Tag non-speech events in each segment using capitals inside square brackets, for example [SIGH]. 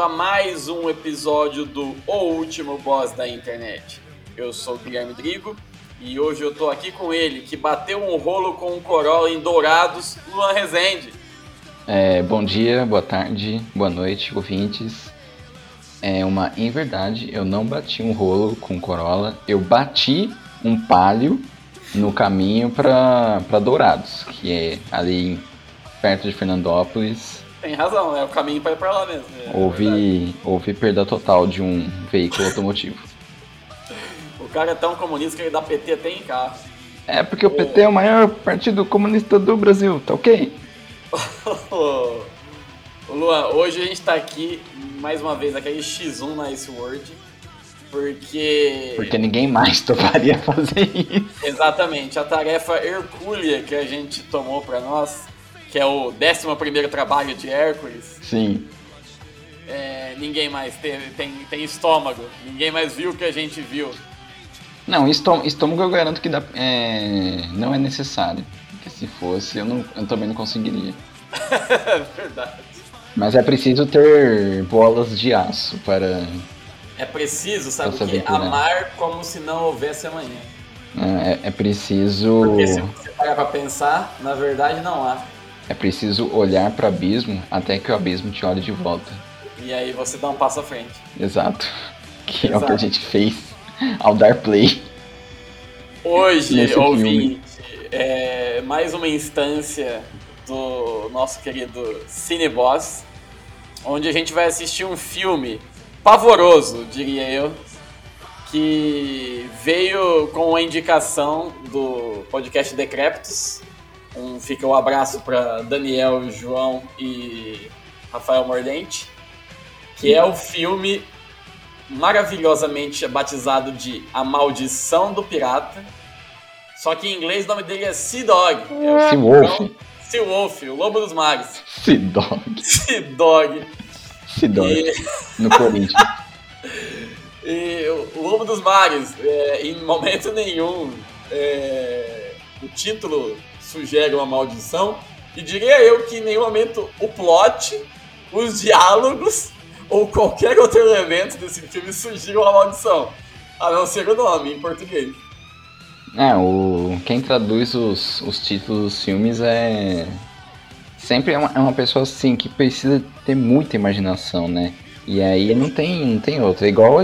Bem-vindo a mais um episódio do O Último Boss da Internet. Eu sou o Guilherme Drigo e hoje eu tô aqui com ele, que bateu um rolo com um Corolla em Dourados, Luan Rezende. É, bom dia, boa tarde, boa noite, ouvintes. É uma em verdade, eu não bati um rolo com Corolla, eu bati um palio no caminho pra Dourados, que é ali perto de Fernandópolis. Tem razão, é o caminho pra ir pra lá mesmo. é verdade. Houve, houve perda total de um veículo automotivo. O cara é tão comunista que ele dá PT até em carro. É porque o PT é o maior partido comunista do Brasil, tá ok? [LAUGHS] Luan, hoje a gente tá aqui mais uma vez aquele X1 na Ice World, porque. Porque ninguém mais [LAUGHS] toparia fazer isso. Exatamente, a tarefa hercúlea que a gente tomou pra nós, que é o 11 trabalho de Hércules, Sim. é, ninguém mais teve, tem, tem estômago, ninguém mais viu o que a gente viu. Não, estômago, eu garanto que dá- é, não é necessário. Porque se fosse, eu, não, eu também não conseguiria. [LAUGHS] Verdade. Mas é preciso ter bolas de aço para. É preciso, sabe o aventura. Amar como se não houvesse amanhã. É, é preciso. Porque se você parar pra pensar, na verdade não há. É preciso olhar para o abismo até que o abismo te olhe de volta. E aí você dá um passo à frente. Exato. Que é o que Exato. a gente fez ao dar play. Hoje, ouvinte, é mais uma instância do nosso querido Cineboss, onde a gente vai assistir um filme pavoroso, diria eu, que veio com a indicação do podcast Decréptos. Um, fica o abraço para Daniel, João e Rafael Mordente, que é o filme maravilhosamente batizado de A Maldição do Pirata. Só que em inglês o nome dele é Sea Dog. É Sea Wolf. Sea Wolf, o Lobo dos Mares. Se [LAUGHS] dog. Sea Dog. Se dog. E, No Corinthians. [LAUGHS] e o Lobo dos Mares, é, em momento nenhum, é, o título sugere uma maldição. E diria eu que em nenhum momento o plot, os diálogos ou qualquer outro elemento desse filme sugere uma maldição. A não ser o nome em português. É, o, quem traduz os, os títulos dos filmes é. Sempre é uma, é uma pessoa assim que precisa ter muita imaginação, né? E aí não tem, não tem outra. Igual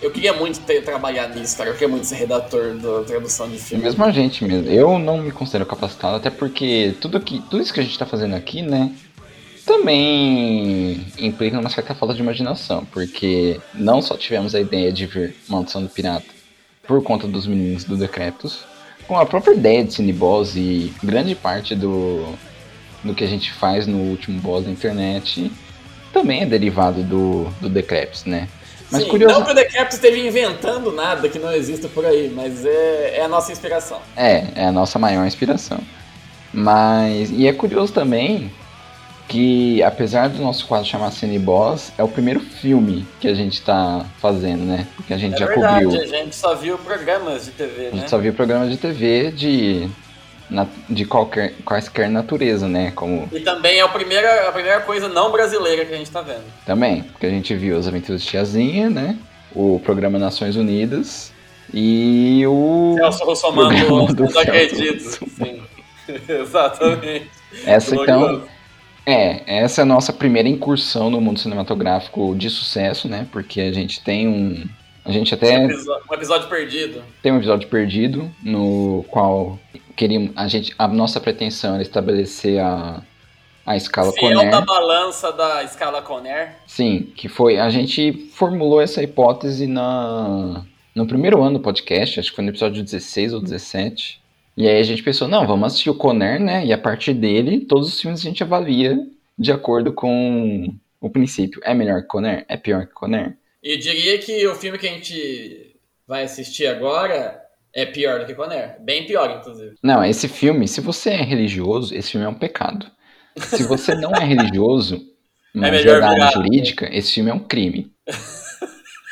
Eu queria muito ter trabalhado nisso, cara. Eu queria muito ser redator da tradução de filme. mesmo a gente mesmo. Eu não me considero capacitado, até porque tudo, que, tudo isso que a gente tá fazendo aqui, né? Também implica uma certa falta de imaginação, porque não só tivemos a ideia de ver Maldição do Pirata por conta dos meninos do Decretos, com a própria ideia de Cineboss e grande parte do, do que a gente faz no último boss da internet também é derivado do, do Decreps, né? Mas Sim, curioso. Não que o Decrepit esteja inventando nada que não exista por aí, mas é, é a nossa inspiração. É, é a nossa maior inspiração. Mas. E é curioso também que, apesar do nosso quadro chamar Cine Boss, é o primeiro filme que a gente tá fazendo, né? Porque a gente É já verdade, cobriu. a gente só viu programas de TV, A né? gente só viu programas de TV de. De qualquer, quaisquer natureza, né? Como. E também é a primeira, a primeira coisa não brasileira que a gente tá vendo. Também, porque a gente viu As Aventuras de Tiazinha, né? O programa Nações Unidas e o. Celso Russomano, [LAUGHS] programa do não Celso acredito. Russomano. Sim. [LAUGHS] Exatamente. Essa então. É, essa é a nossa primeira incursão no mundo cinematográfico de sucesso, né? Porque a gente tem um. A gente até Episo- Um episódio perdido. tem um episódio perdido, no qual queríamos. A, gente, a nossa pretensão era estabelecer a, a escala Fiel Conner. da balança da escala Conner. Sim, que foi. A gente formulou essa hipótese na, no primeiro ano do podcast, acho que foi no episódio 16 ou 17. E aí a gente pensou, não, vamos assistir o Conner, né? E a partir dele, todos os filmes a gente avalia de acordo com o princípio. É melhor que Conner? É pior que Conner? E diria que o filme que a gente vai assistir agora é pior do que Conner. Bem pior, inclusive. Não, esse filme, se você é religioso, esse filme é um pecado. Se você não é religioso, mas [LAUGHS] é, área virar. jurídica, esse filme é um crime. [LAUGHS]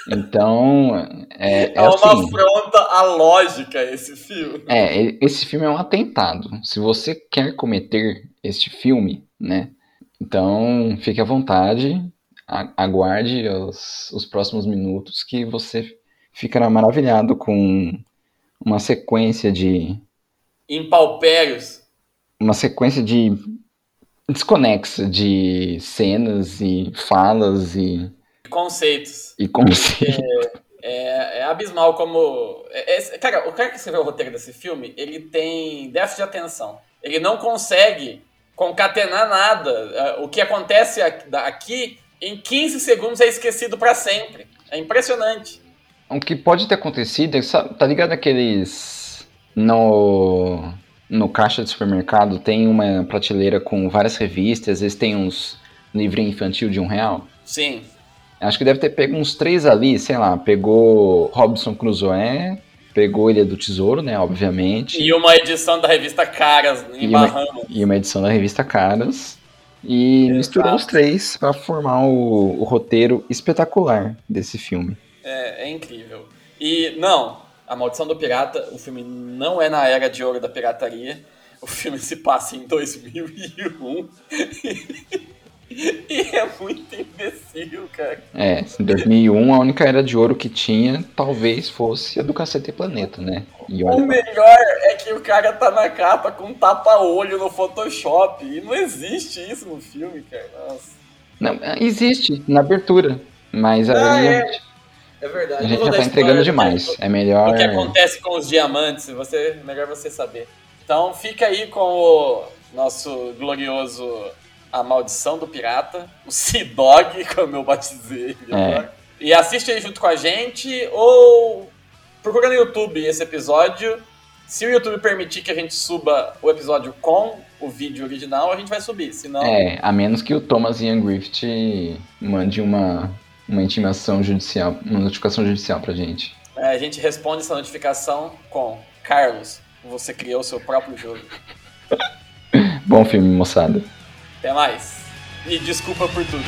Então, é, é É, uma assim. afronta à lógica esse filme. É, esse filme é um atentado. Se você quer cometer este filme, né? Então, fique à vontade, aguarde os, os próximos minutos que você ficará maravilhado com uma sequência de Impalpérios. uma sequência de desconexa de cenas e falas e, Conceitos. e conceitos. É, é abismal como. é- é- cara, o cara que escreveu o roteiro desse filme, ele tem déficit de atenção. Ele não consegue concatenar nada. É, O que acontece aqui, em 15 segundos, é esquecido pra sempre. É impressionante. O que pode ter acontecido é, tá ligado aqueles. No. No caixa de supermercado tem uma prateleira com várias revistas, às vezes tem uns livrinhos infantil de um real. Sim. Acho que deve ter pego uns três ali, sei lá, pegou Robson Crusoe, pegou Ilha do Tesouro, né, obviamente, E uma edição da revista Caras em E uma- Bahamas. e uma edição da revista Caras, e Exato. misturou os três para formar o, o roteiro espetacular desse filme. É, é incrível. E não, A Maldição do Pirata, o filme não é na era de ouro da pirataria. O filme se passa em 2001. [LAUGHS] [LAUGHS] e é muito imbecil, cara. É, em 2001 a única era de ouro que tinha talvez fosse a do Cacete Planeta, né? E O olha, melhor é que o cara tá na capa com tapa-olho no Photoshop. E não existe isso no filme, cara. Nossa. não, existe na abertura, mas Ah, aí é. É verdade. a gente já tá entregando demais. É melhor. O que acontece com os diamantes, você, melhor você saber. Então fica aí com o nosso glorioso A Maldição do Pirata, o Sea Dog, [LAUGHS] como eu batizei ele É. agora. E assiste aí junto com a gente, ou procura no YouTube esse episódio. Se o YouTube permitir que a gente suba o episódio com o vídeo original, a gente vai subir. Senão, É, a menos que o Thomas Ian Griffith mande uma, uma intimação judicial, uma notificação judicial pra gente. é, a gente responde essa notificação com Carlos, você criou seu próprio jogo. [LAUGHS] Bom filme, moçada. Até mais. E desculpa por tudo.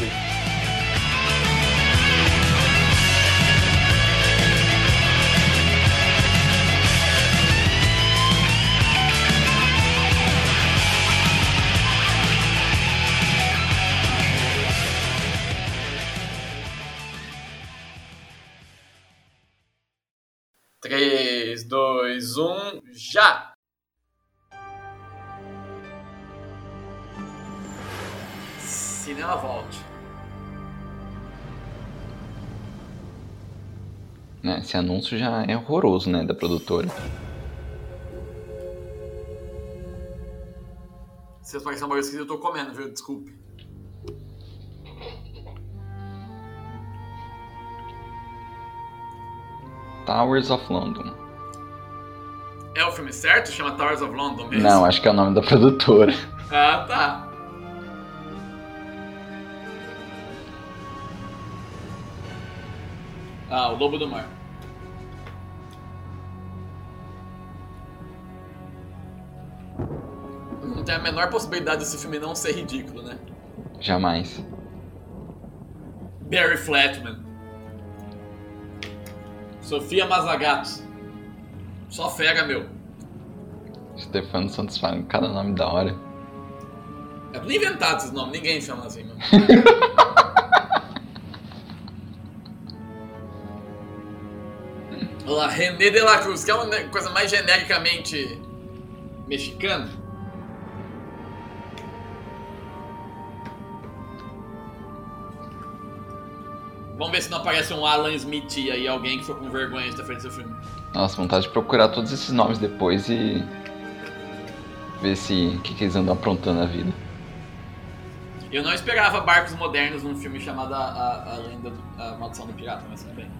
Três, dois, um, já! Cinema Vault. Né, esse anúncio já é horroroso, né, da produtora. Vocês parecem uma coisa esquisita, eu tô comendo, viu? Desculpe. Towers of London. É o filme certo? Chama Towers of London mesmo? Não, acho que é o nome da produtora. Ah, tá. Ah, o Lobo do Mar. Não tem a menor possibilidade desse filme não ser ridículo, né? Jamais. Barry Flatman. Sofia Mazagatos. Só fera, meu. Stefano Santos fala cada nome da hora. É tudo inventado esses nomes, ninguém chama assim, mano. [LAUGHS] Olha lá, René de la Cruz, que é uma coisa mais genericamente mexicana. Vamos ver se não aparece um Alan Smith aí, alguém que foi com vergonha de feito esse filme. Nossa, vontade de procurar todos esses nomes depois e ver se o que, que eles andam aprontando na vida. Eu não esperava barcos modernos num filme chamado A, a, a Lenda, do- a Maldição do Pirata, mas tudo bem.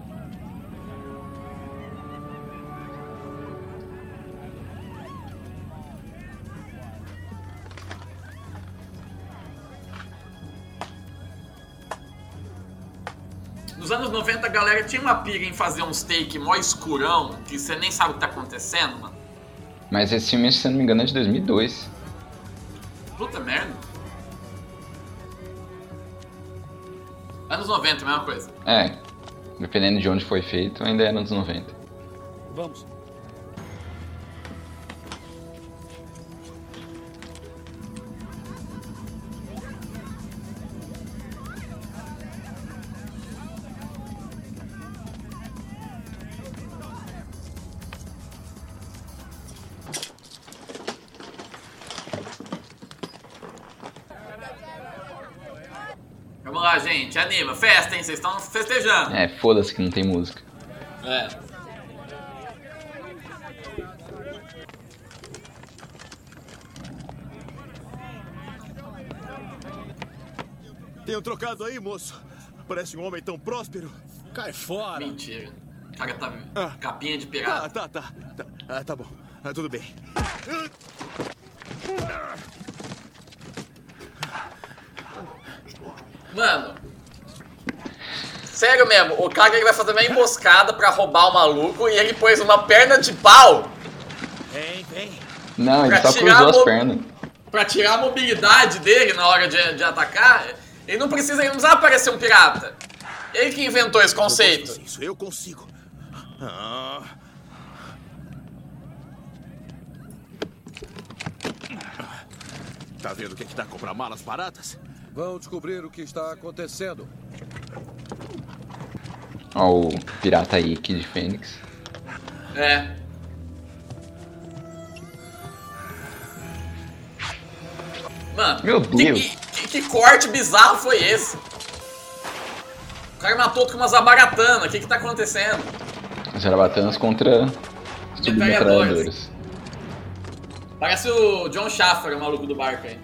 Nos anos 90 a galera tinha uma pira em fazer uns take mó escurão, que você nem sabe o que tá acontecendo, mano. Mas esse filme, se eu não me engano, é de 2002. Puta merda. Anos 90, mesma coisa. É, dependendo de onde foi feito, ainda é anos 90. Vamos. Vamos Anima. Festa, hein? Vocês estão festejando. É, foda-se que não tem música. É. Tem um trocado aí, moço? Parece um homem tão próspero. Cai fora. Mentira. O cara tá Ah. capinha de Tá, pirata. tá, tá. Tá, ah, tá bom. Ah, tudo bem. Mano. Sério mesmo, o cara ele vai fazer uma emboscada pra roubar o maluco e ele pôs uma perna de pau Vem, vem. Não, ele só tirar cruzou a as pernas. pra tirar a mobilidade dele na hora de, de atacar. Ele não precisa, ele não precisa parecer um pirata. Ele que inventou esse Eu conceito. fazer Isso eu consigo. Ah. Tá vendo o que é que dá comprar malas baratas? Vão descobrir o que está acontecendo. Ó, o pirata aí, Kid Fênix. É. Mano, Meu que- Deus. Que, que- que corte bizarro foi esse? O cara matou com umas abaratanas, o que que tá acontecendo? Zarabatanas contra submetralhadoras. Parece o John Schaffer, o maluco do barco aí.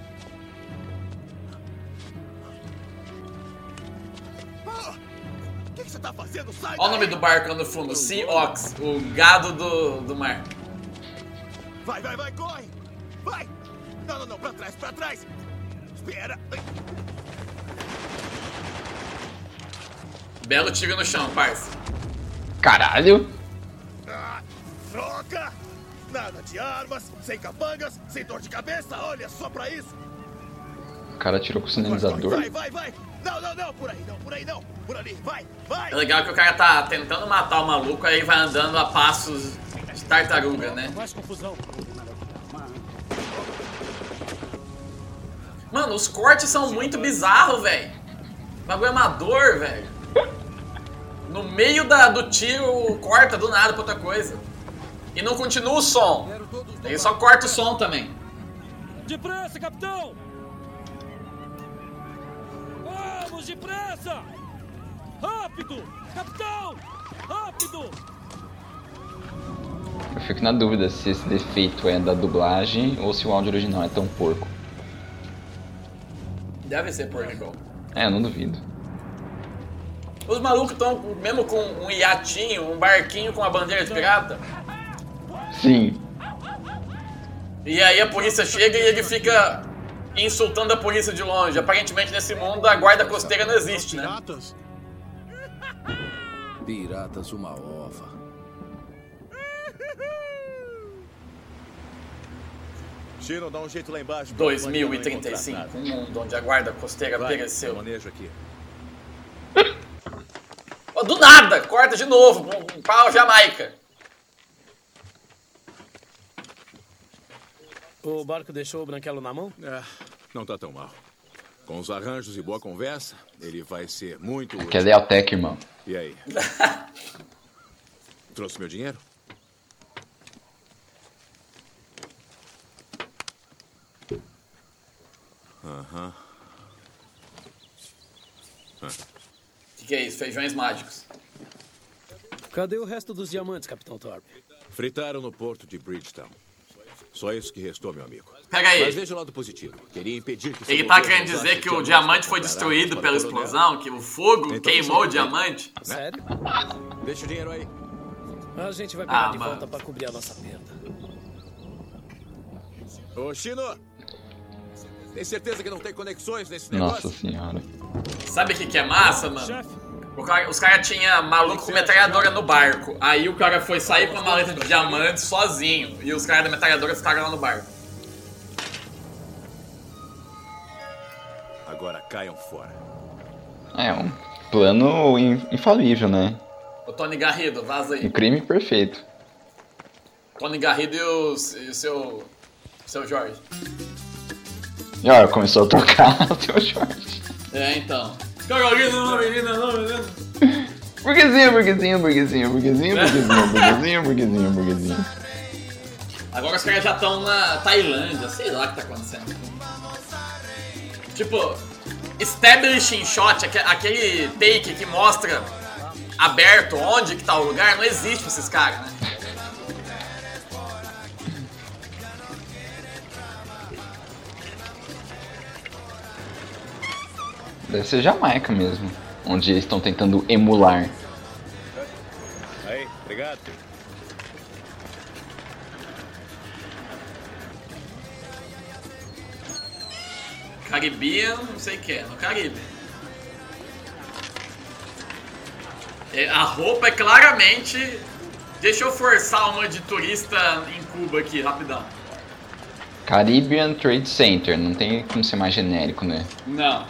Tá fazendo? Sai Olha o nome do barco lá no fundo, Sea Ox, o gado do, do mar. Vai, vai, vai, corre! Vai! Não, não, não, pra trás, pra trás! Espera! Belo tiro no chão, parça. Caralho! Ah, troca! Nada de armas, sem capangas, sem dor de cabeça, olha só pra isso! O cara atirou com o Vai, sinalizador. vai, vai, vai! Não, não, não, por aí não, por aí não! Por ali, vai, vai! É legal que o cara tá tentando matar o maluco, aí vai andando a passos de tartaruga, né? Mais confusão. Mano, os cortes são muito bizarros, velho. Bagulho amador, velho. No meio da, do tiro, corta do nada pra outra coisa. E não continua o som. Ele só corta o som também. Depressa, capitão! Vamos, depressa! Rápido! Capitão! Rápido! Eu fico na dúvida se esse defeito é da dublagem ou se o áudio original é tão porco. Deve ser Portugal. É, eu não duvido. Os malucos estão mesmo com um iatinho, um barquinho com a bandeira de pirata. Sim, E aí a polícia chega e ele fica insultando a polícia de longe. Aparentemente nesse mundo a guarda costeira não existe, né? Piratas? Piratas, uma ova. Chino, dá um jeito lá embaixo. pra Wanda não encontrar 2035, nada. um mundo onde a guarda costeira Vai, pereceu. manejo aqui. Do nada, corta de novo, um pau Jamaica. O barco deixou o branquelo na mão? É, não tá tão mal. Com os arranjos e boa conversa, ele vai ser muito útil. que é Lealtec, irmão. E aí? [LAUGHS] Trouxe meu dinheiro? Aham. O que, que é isso? Feijões mágicos. Cadê o resto dos diamantes, Capitão Thorpe? Fritaram no porto de Bridgetown. Só isso que restou, meu amigo. Pega aí. Mas veja o lado positivo. Queria impedir que Ele tá querendo dizer que o diamante foi destruído pela o explosão, que o fogo Então queimou o é diamante. Sério? Deixa o dinheiro aí. A gente vai pegar Ah, de mano. volta pra cobrir a nossa perda. Ô, Chino! Tem certeza que não tem conexões nesse Nossa negócio? senhora. Sabe o que, que é massa, mano? Chefe, O cara- os caras tinham maluco com metralhadora no barco. Aí o cara foi sair com a maleta de diamante sozinho. E os caras da metralhadora ficaram lá no barco. Agora caiam fora. É um plano in- infalível, né? O Tony Garrido, vaza Um aí. crime perfeito. Tony Garrido e o, e o seu. seu Jorge. E olha, começou a tocar o [LAUGHS] seu short. É, então. Carolina, não, menina, não, menina. Burguesinho, burguesinho, burguesinho, burguesinho, burguesinho, burguesinho, burguesinho, burguesinho. Agora os caras já estão na Tailândia, sei lá o que tá acontecendo. Tipo, establishing shot, aque- aquele take que mostra aberto onde que tá o lugar, não existe pra esses caras, né? Deve ser Jamaica mesmo, onde eles estão tentando emular. Aí, obrigado. Caribbean, não sei o que, no Caribe. É, A roupa é claramente. Deixa eu forçar uma de turista em Cuba aqui, rapidão. Caribbean Trade Center, não tem como ser mais genérico, né? Não.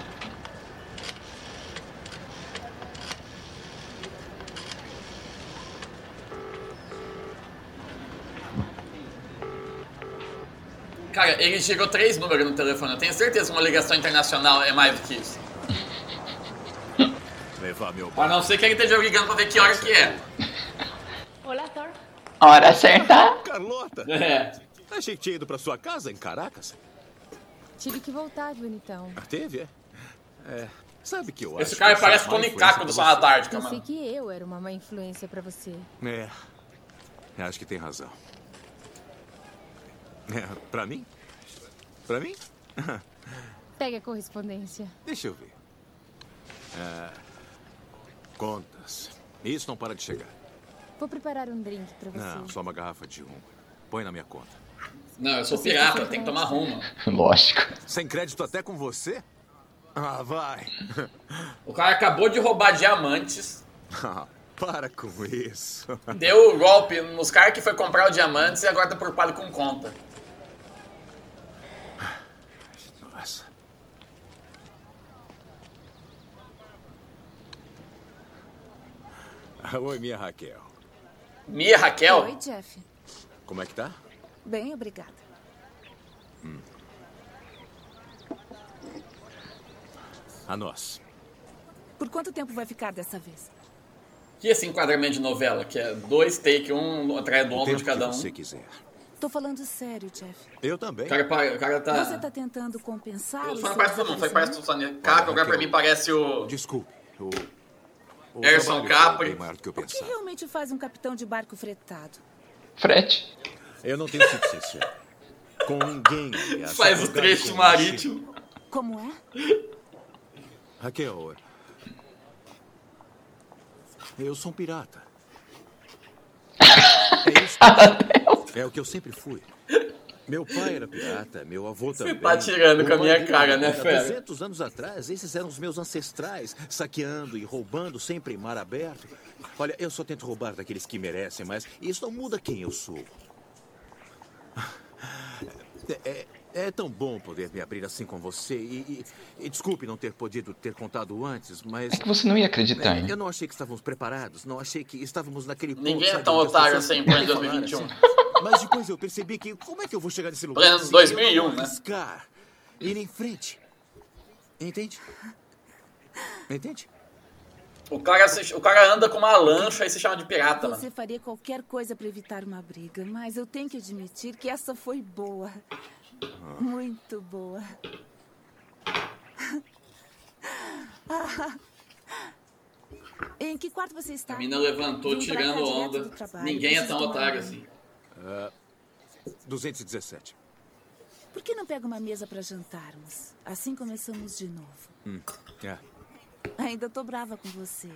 Cara, ele chegou três números no telefone. Eu tenho certeza que uma ligação internacional é mais do que isso. Levar meu A não ser que ele esteja ligando pra ver que hora que é. Olá, Thor. Hora certa! Carlota! É. Achei que tinha ido pra sua casa em Caracas. Tive que voltar, bonitão. Ah, Teve, é? É. Sabe que eu Esse acho cara que parece sou má Tony influência Caco do pra Sala você. Antártica, Pensei mano. que eu era uma má influência pra você. É. Acho que tem razão. É, pra mim? Pra mim? Pegue a correspondência. Deixa eu ver. É, contas. Isso não para de chegar. Vou preparar um drink pra você. Não, só uma garrafa de rum. Põe na minha conta. Não, eu sou pirata, eu tenho que tomar rumo. [LAUGHS] Lógico. Sem crédito até com você? Ah, vai. O cara acabou de roubar diamantes, Ah, [LAUGHS] para com isso. [LAUGHS] deu o golpe nos caras que foi comprar o diamantes e agora tá preocupado com conta. Nossa. Ah, Oi, minha Raquel. Mia Raquel? Oi, Jeff. Como é que tá? Bem, obrigada. A nós. Por quanto tempo vai ficar dessa vez? Que esse enquadramento de novela, que é dois take, um atrás do ombro de cada um. você quiser. Tô falando sério, Jeff. Eu também. O cara, o cara tá. Você tá tentando compensar Eu os só não parece todo mundo, foi parece do Sônia Capra, agora pra mim parece o. Desculpe. O, o Erson Capri. que eu O que realmente faz um capitão de barco fretado? Frete. Eu não tenho sido sincero. Com ninguém. [LAUGHS] só Faz o trecho marítimo. Como é? Raquel, eu sou um pirata. [LAUGHS] É isso. É o que eu sempre fui. Meu pai era pirata, meu avô também. tá tirando O com a minha cara, né, fera? 200 anos atrás, esses eram os meus ancestrais, saqueando e roubando sempre em mar aberto. Olha, eu só tento roubar daqueles que merecem, mas isso não muda quem eu sou. É, é- é tão bom poder me abrir assim com você e, e- e desculpe não ter podido ter contado antes, mas É que você não ia acreditar, é, né? Eu não achei que estávamos preparados, não achei que estávamos naquele ponto. Ninguém é tão otário assim em pleno podem falar 2021. assim. Mas depois eu percebi que como é que eu vou chegar nesse lugar? Pleno assim? 2001, eu não vou né? arriscar, ir em frente. Entende? Entende? O cara, se- o cara anda com uma lancha e se chama de pirata, mano. Você faria qualquer coisa pra evitar uma briga, mas eu tenho que admitir que essa foi boa. Muito boa. [LAUGHS] Em que quarto você está? A mina levantou tirando onda. Ninguém é tão otário assim. 217. Por que não pega uma mesa para jantarmos? Assim começamos de novo. Hum. É. Ainda tô brava com você.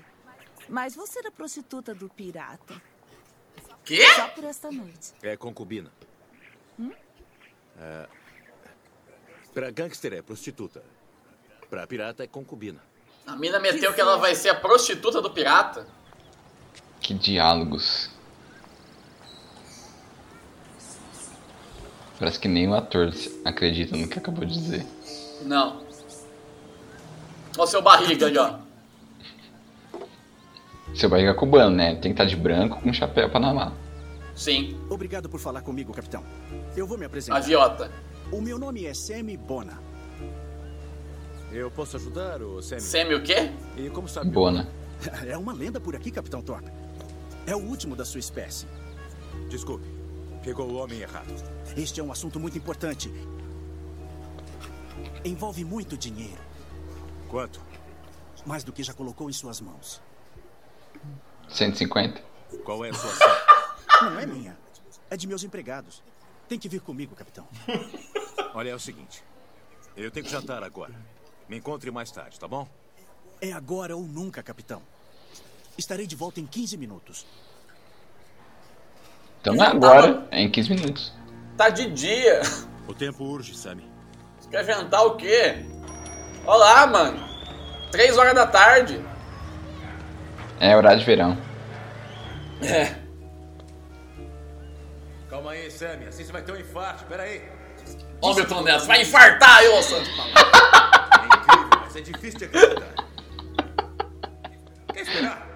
Mas vou ser a prostituta do pirata. Quê? Só por esta noite. É concubina. Hum? É... Pra gangster é prostituta. Pra pirata é concubina. A mina meteu que ela vai ser a prostituta do pirata. Que diálogos. Parece que nem o ator acredita no que acabou de dizer. Não. Ó o seu barriga ali, ó. Seu barriga cubano, né? Tem que estar de branco com chapéu panamá. Sim. Obrigado por falar comigo, capitão. Eu vou me apresentar. Aviota. O meu nome é Sammy Bona. Eu posso ajudar, ô Sammy? Sammy o quê? E como sabe? Bona. É uma lenda por aqui, capitão Thorpe. É o último da sua espécie. Desculpe. Pegou o homem errado. Este é um assunto muito importante. Envolve muito dinheiro. Quanto? Mais do que já colocou em suas mãos. 150? Qual é a sua ação? [LAUGHS] Não é minha. É de meus empregados. Tem que vir comigo, capitão. [LAUGHS] Olha, é o seguinte. Eu tenho que jantar agora. Me encontre mais tarde, tá bom? É agora ou nunca, capitão. Estarei de volta em 15 minutos. Então não é agora, é em 15 minutos. Tá de dia. O tempo urge, Sammy. Você quer jantar o quê? Olá, mano. Três horas da tarde. É horário de verão. É. Calma aí, Sammy. Assim você vai ter um infarto. Pera aí. Ó, Milton Neto, vai infartar, eu, Santos. É incrível, mas é difícil de acreditar. Quer esperar?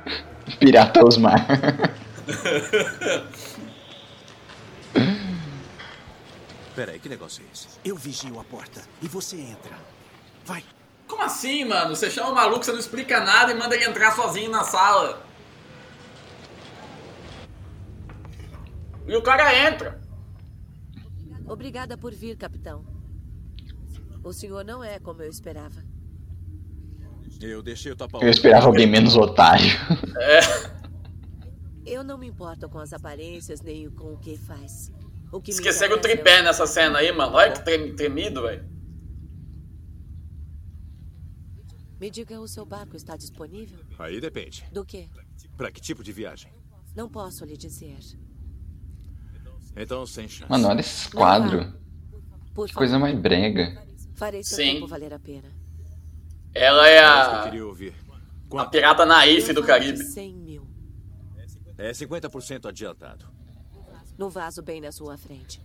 Pirata Osmar. Pera aí, que negócio é esse? Eu vigio a porta e você entra. Vai. Como assim, mano? Você chama o maluco, você não explica nada e manda ele entrar sozinho na sala. E o cara entra. Obrigada por vir, capitão. O senhor não é como eu esperava. Eu deixei o tapa Eu esperava alguém menos otário. É. Eu não me importo com as aparências nem com o que faz. O que Esqueceram o é tripé nessa cena aí, mano. Olha que trem- tremido, velho. Me diga, o seu barco está disponível? Aí depende. Do quê? Pra que tipo de viagem? Não posso lhe dizer. Então, sem chance. Mano, olha esse quadro. Por Que coisa mais brega. Farei seu Sim. tempo valer a pena. Ela é que a, queria ouvir. a pirata naif do Caribe. 100 mil. É 50% adiantado. No vaso bem na sua frente.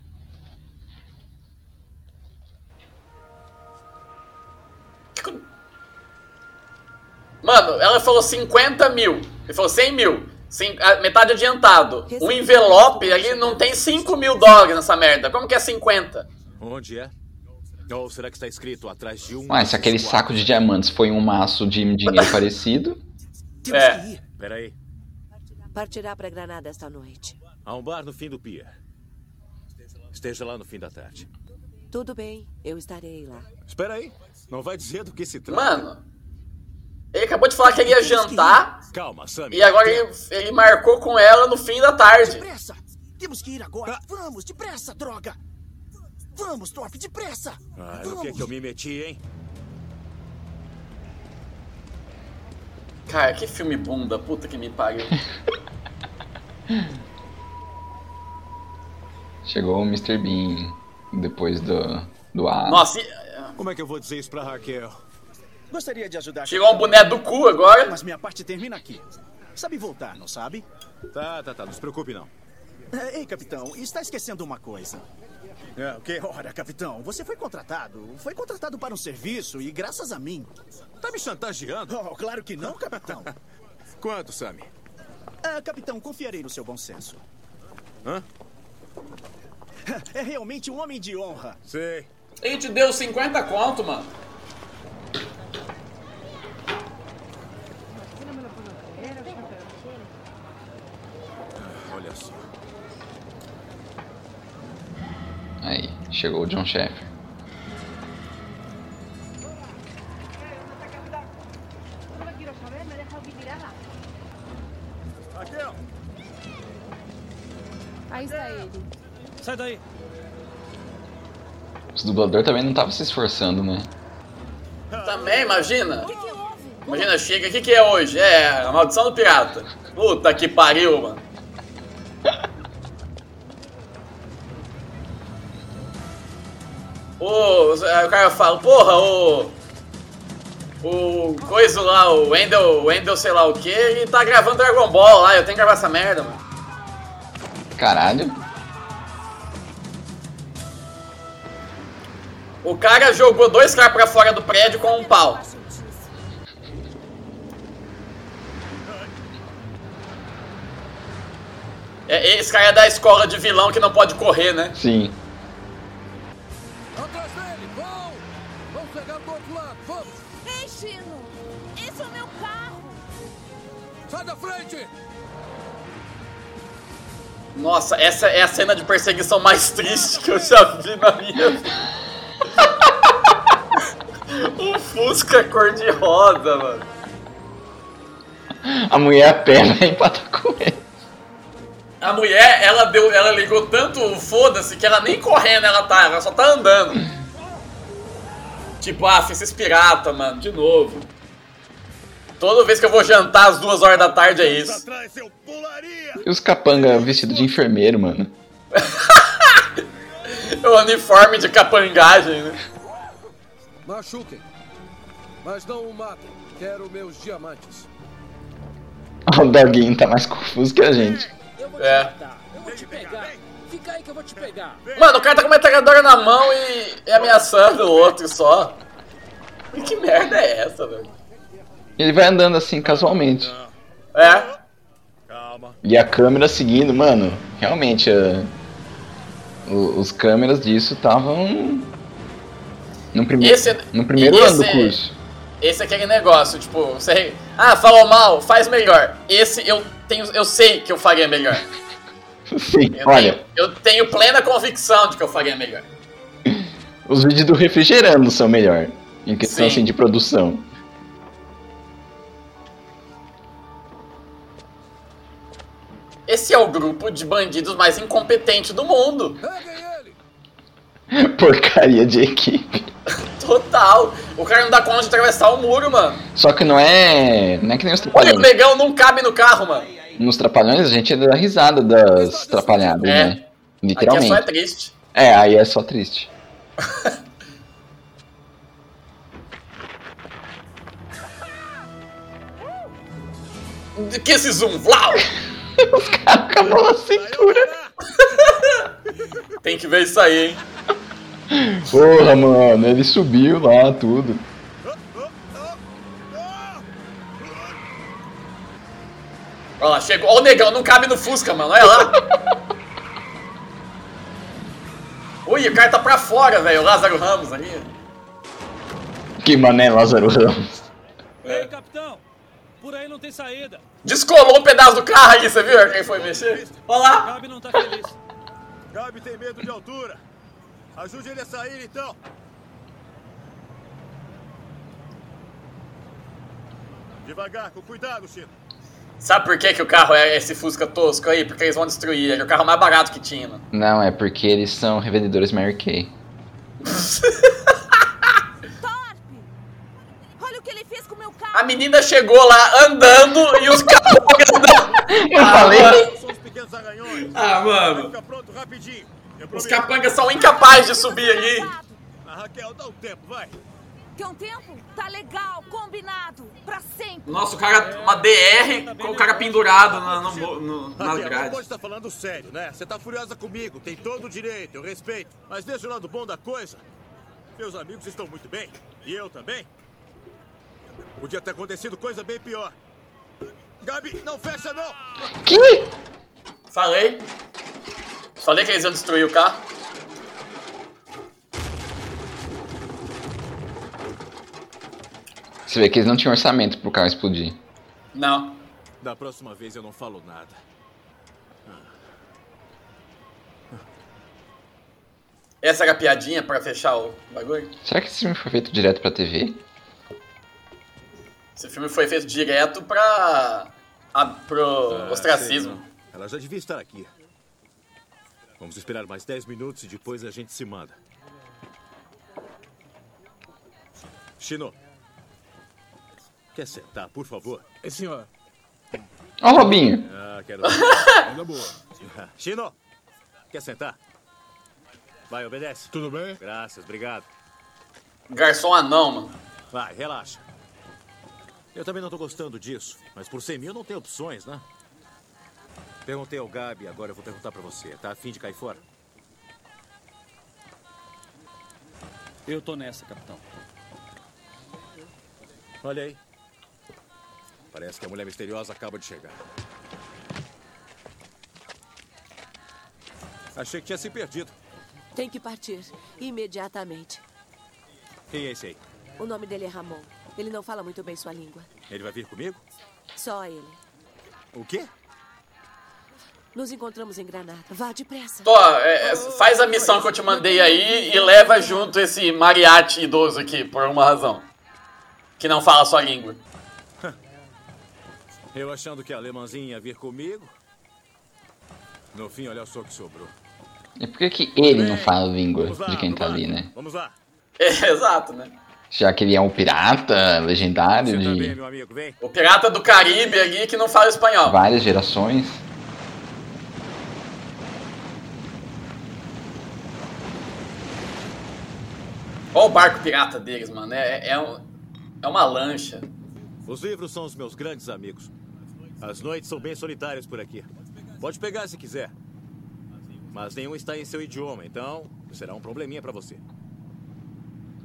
Mano, ela falou 50 mil. Ele falou 100 mil. Cin- a- metade adiantado. Um envelope ali não tem 5 mil dólares nessa merda. Como que é 50? Onde é? Ou será que está escrito atrás de um? Ué, se aquele saco de diamantes foi um maço de dinheiro [LAUGHS] parecido. É. que ir. Pera aí. Partirá para Granada esta noite. Há um bar no fim do pier. Esteja lá no fim da tarde. Tudo bem, eu estarei lá. Espera aí. Não vai dizer do que se trata. Mano, ele acabou de falar que ele ia jantar Calma, Sammy. e agora ele, ele marcou com ela no fim da tarde. Depressa! Temos que ir agora. Vamos, depressa, droga! Vamos, Thorpe, depressa! Ah, no que é que eu me meti, hein? Cara, que filme bunda, puta que me pariu. [LAUGHS] Chegou o Mr. Bean depois do, do A. Nossa, e- Como é que eu vou dizer isso pra Raquel? Gostaria de ajudar. chegou um boné do cu agora. Mas minha parte termina aqui. Sabe voltar, não sabe? Tá, tá, tá. Não se preocupe, não. É, Ei, capitão, está esquecendo uma coisa. É, o quê? Ora, capitão, você foi contratado. Foi contratado para um serviço e graças a mim. Tá me chantageando? Oh, claro que não, capitão. [LAUGHS] Quanto, Sammy? Ah, capitão, confiarei no seu bom senso. Hã? É realmente um homem de honra. Sei. Ele te deu 50 conto, mano. Olha só. Aí, chegou o John Sheffer. Aí está ele. Sai daí. Os dubladores também não estavam se esforçando, né? Também, imagina. Imagina, chega, o que, que é hoje? É, a maldição do pirata. Puta que pariu, mano. O, o cara fala, porra, o. O coisa lá, o Wendel, Wendel sei lá o que, ele tá gravando Dragon Ball lá, eu tenho que gravar essa merda, mano. Caralho. O cara jogou dois caras pra fora do prédio com um pau. É, esse cara é da escola de vilão que não pode correr, né? Sim. Sai da frente! Nossa, essa é a cena de perseguição mais triste que eu já vi na minha vida. [LAUGHS] um Fusca cor-de-rosa, mano. A mulher a pé vai empatar com ele. A mulher, ela deu, ela ligou tanto o foda-se que ela nem correndo ela tá, ela só tá andando. Tipo, ah, esses pirata, mano, de novo. Toda vez que eu vou jantar às duas horas da tarde é isso. E os capanga vestidos de enfermeiro, mano. [LAUGHS] O uniforme de capangagem, né? Machuquem. Mas não o matem. Quero meus diamantes. [LAUGHS] O Doguinho tá mais confuso que a gente. Eu vou te É. matar. Eu vou te pegar. Fica aí que eu vou te pegar. Mano, o cara tá com uma metralhadora na mão e, e ameaçando o outro só. Que merda é essa, velho? Ele vai andando assim, casualmente. É. E a câmera seguindo, mano, realmente, a- o- os câmeras disso estavam no, prime Esse- no primeiro esse- ano do curso. Esse é aquele negócio, tipo, você. Ah, falou mal, faz melhor. Esse eu tenho. Eu sei que eu faria melhor. [LAUGHS] Sim, Eu olha, tenho, eu tenho plena convicção de que eu faria melhor. os vídeos do refrigerando são melhor. Em questão Sim. assim de produção. Esse é o grupo de bandidos mais incompetente do mundo. [LAUGHS] Porcaria de equipe. Total. O cara não dá conta de atravessar o muro, mano. Só que não é. Não é que nem os O trapalhões. negão não cabe no carro, mano. Nos trapalhões a gente dá risada das trapalhadas, É. né? Aqui é Literalmente. só é triste. É, aí é só triste. [LAUGHS] Que esse zoom, Vlau! [LAUGHS] Acabou na cintura. Tem que ver isso aí, hein? Porra, mano, ele subiu lá, tudo. Olha lá, chegou. Olha o negão, não cabe no Fusca, mano. Olha lá. Ui, o cara tá pra fora, velho. O Lázaro Ramos ali. Que mané Lázaro Ramos. Ei, capitão! Por aí não tem saída. Descolou um pedaço do carro aí, você viu quem foi mexer? Olha lá. Gabi não tá feliz. Gabi tem medo de altura. Ajude ele a sair, então. Devagar, com cuidado, Chino. Sabe por que, que o carro é esse Fusca tosco aí? Porque eles vão destruir ele. É o carro mais barato que tinha, mano. Não, é porque eles são revendedores Mary Kay. [LAUGHS] Olha o que ele fez com o meu carro! A menina chegou lá andando e os capangas andando. [LAUGHS] Eu falei. São os pequenos arranhões. Ah, mano. Fica pronto rapidinho. Eu Os capangas são incapazes de subir ali. Ah, Raquel, dá um tempo, vai. Quer um tempo? Tá legal, combinado. Pra sempre. Nossa, o cara, uma DR com o cara pendurado na, no, no, na grade. pode estar falando sério, né? Você tá furiosa comigo, tem todo o direito, eu respeito. Mas veja o lado bom da coisa. Meus amigos estão muito bem, e eu também. Podia ter acontecido coisa bem pior. Gabi, não fecha não! Que? Falei. Falei que eles iam destruir o carro. Você vê que eles não tinham orçamento pro carro explodir. Não. Da próxima vez eu não falo nada. Essa era a piadinha pra fechar o bagulho? Será que esse filme foi feito direto pra TV? Esse filme foi feito direto pra. A, pro Ah, ostracismo. sei. Ela já devia estar aqui. Vamos esperar mais 10 minutos e depois a gente se manda. Chino. Quer sentar, por favor? É, senhor. Ó, o Robinho. Ah, quero. [LAUGHS] Ainda boa. [LAUGHS] Chino. Quer sentar? Vai, obedece. Tudo bem? Graças, obrigado. Garçom anão, mano. Vai, relaxa. Eu também não tô gostando disso, mas por 100 mil não tem opções, né? Perguntei ao Gabi, agora eu vou perguntar pra você. Tá afim de cair fora? Eu tô nessa, capitão. Olha aí. Parece que a mulher misteriosa acaba de chegar. Achei que tinha se perdido. Tem que partir. Imediatamente. Quem é esse aí? O nome dele é Ramon. Ele não fala muito bem sua língua. Ele vai vir comigo? Só ele. O quê? Nos encontramos em Granada. Vá depressa. Tô, é, é, faz a missão que eu te mandei aí e leva junto esse mariachi idoso aqui, por uma razão. Que não fala sua língua. [LAUGHS] Eu achando que a alemãzinha ia vir comigo. No fim, olha só o que sobrou. E por que, que ele não fala a língua Vamos lá, de quem tá ali, né? Vamos lá. [LAUGHS] É, exato, né? Já que ele é um pirata legendário também, de meu amigo, vem. O pirata do Caribe ali que não fala espanhol. várias gerações. Olha o barco pirata deles, mano. É, é, um- é uma lancha. Os livros são os meus grandes amigos. As noites são bem solitárias por aqui. Pode pegar se quiser. Mas nenhum está em seu idioma, então será um probleminha pra você.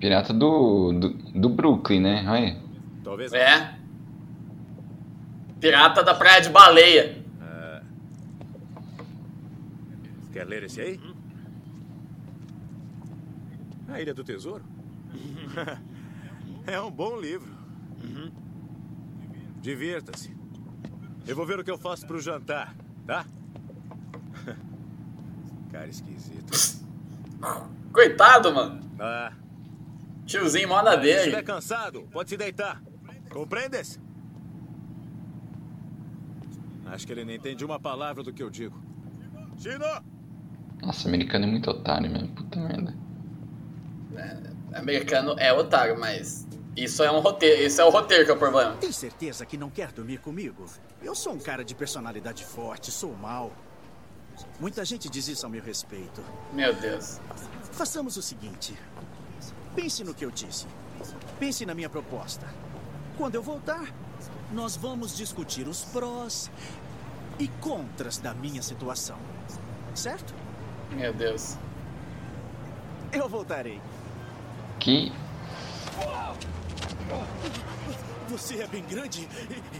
Pirata do, do, do Brooklyn, né? Olha. Talvez É. Pirata da Praia de Baleia. Ah. Quer ler esse aí? A Ilha do Tesouro? [LAUGHS] é um bom livro. Divirta-se. Eu vou ver o que eu faço pro jantar, tá? [LAUGHS] Cara esquisito. Coitado, mano. Ah, Tiozinho mó na se dele. estiver cansado, pode se deitar. Compreendes? Acho que ele nem entende uma palavra do que eu digo. Chino! Nossa, americano é muito otário mesmo. Puta merda. Americano é otário, mas isso é um roteiro. Isso é o roteiro que é o problema. Tem certeza que não quer dormir comigo? Eu sou um cara de personalidade forte, sou mau. Muita gente diz isso a meu respeito. Meu Deus. Façamos o seguinte. Pense no que eu disse. Pense na minha proposta. Quando eu voltar, nós vamos discutir os prós e contras da minha situação. Certo? Meu Deus. Eu voltarei. Que. Você é bem grande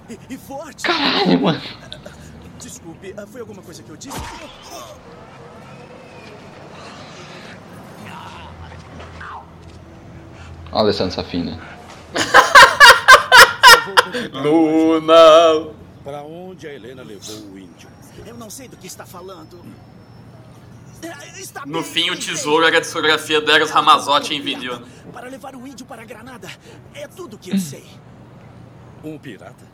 e, e- e forte. Caralho, mano. Desculpe, ah, foi alguma coisa que eu disse? Alessandro Safina. [LAUGHS] Luna! Para onde a Helena levou o índio? Eu não sei do que está falando. Está No fim, o tesouro era a discografia do Eros Ramazotti em vinil. Para levar o índio para Granada. É tudo que eu sei. Um pirata?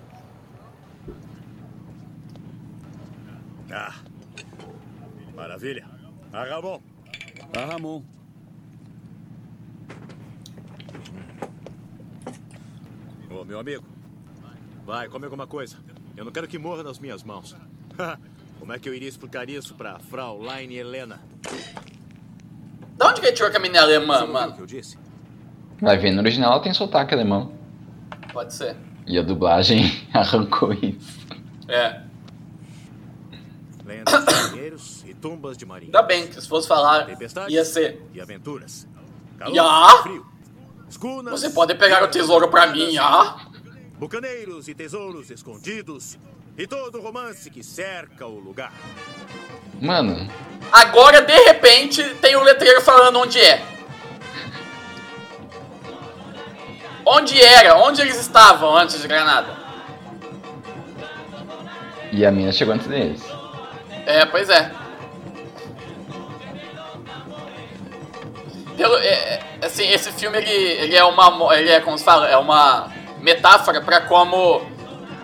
Ah. Maravilha. Ah, Ramon. Ah, Ramon. Ô, meu amigo. Vai, come alguma coisa. Eu não quero que morra nas minhas mãos. [LAUGHS] Como é que eu iria explicar isso pra Fraulein Helena? Da onde que ele tirou que a menina é alemã, Você ouviu o mano? que eu disse? Vai ver, no original ela tem sotaque alemão. Pode ser. E a dublagem [LAUGHS] arrancou isso. É. Lendas de marinheiros e tumbas de marinheiros. Ainda bem que se fosse falar, Tempestades ia ser. e aventuras. Calor, Ya! frio. Você pode pegar o tesouro pra mim, ah? Bucaneiros e tesouros escondidos. E todo o romance que cerca o lugar. Mano, Agora, de repente, tem um letreiro falando onde é. Onde era? Onde eles estavam antes de Granada? e a mina chegou antes deles. É, pois é. Pelo, é, é, assim, esse filme ele, ele é uma, ele é como se fala, é uma metáfora para como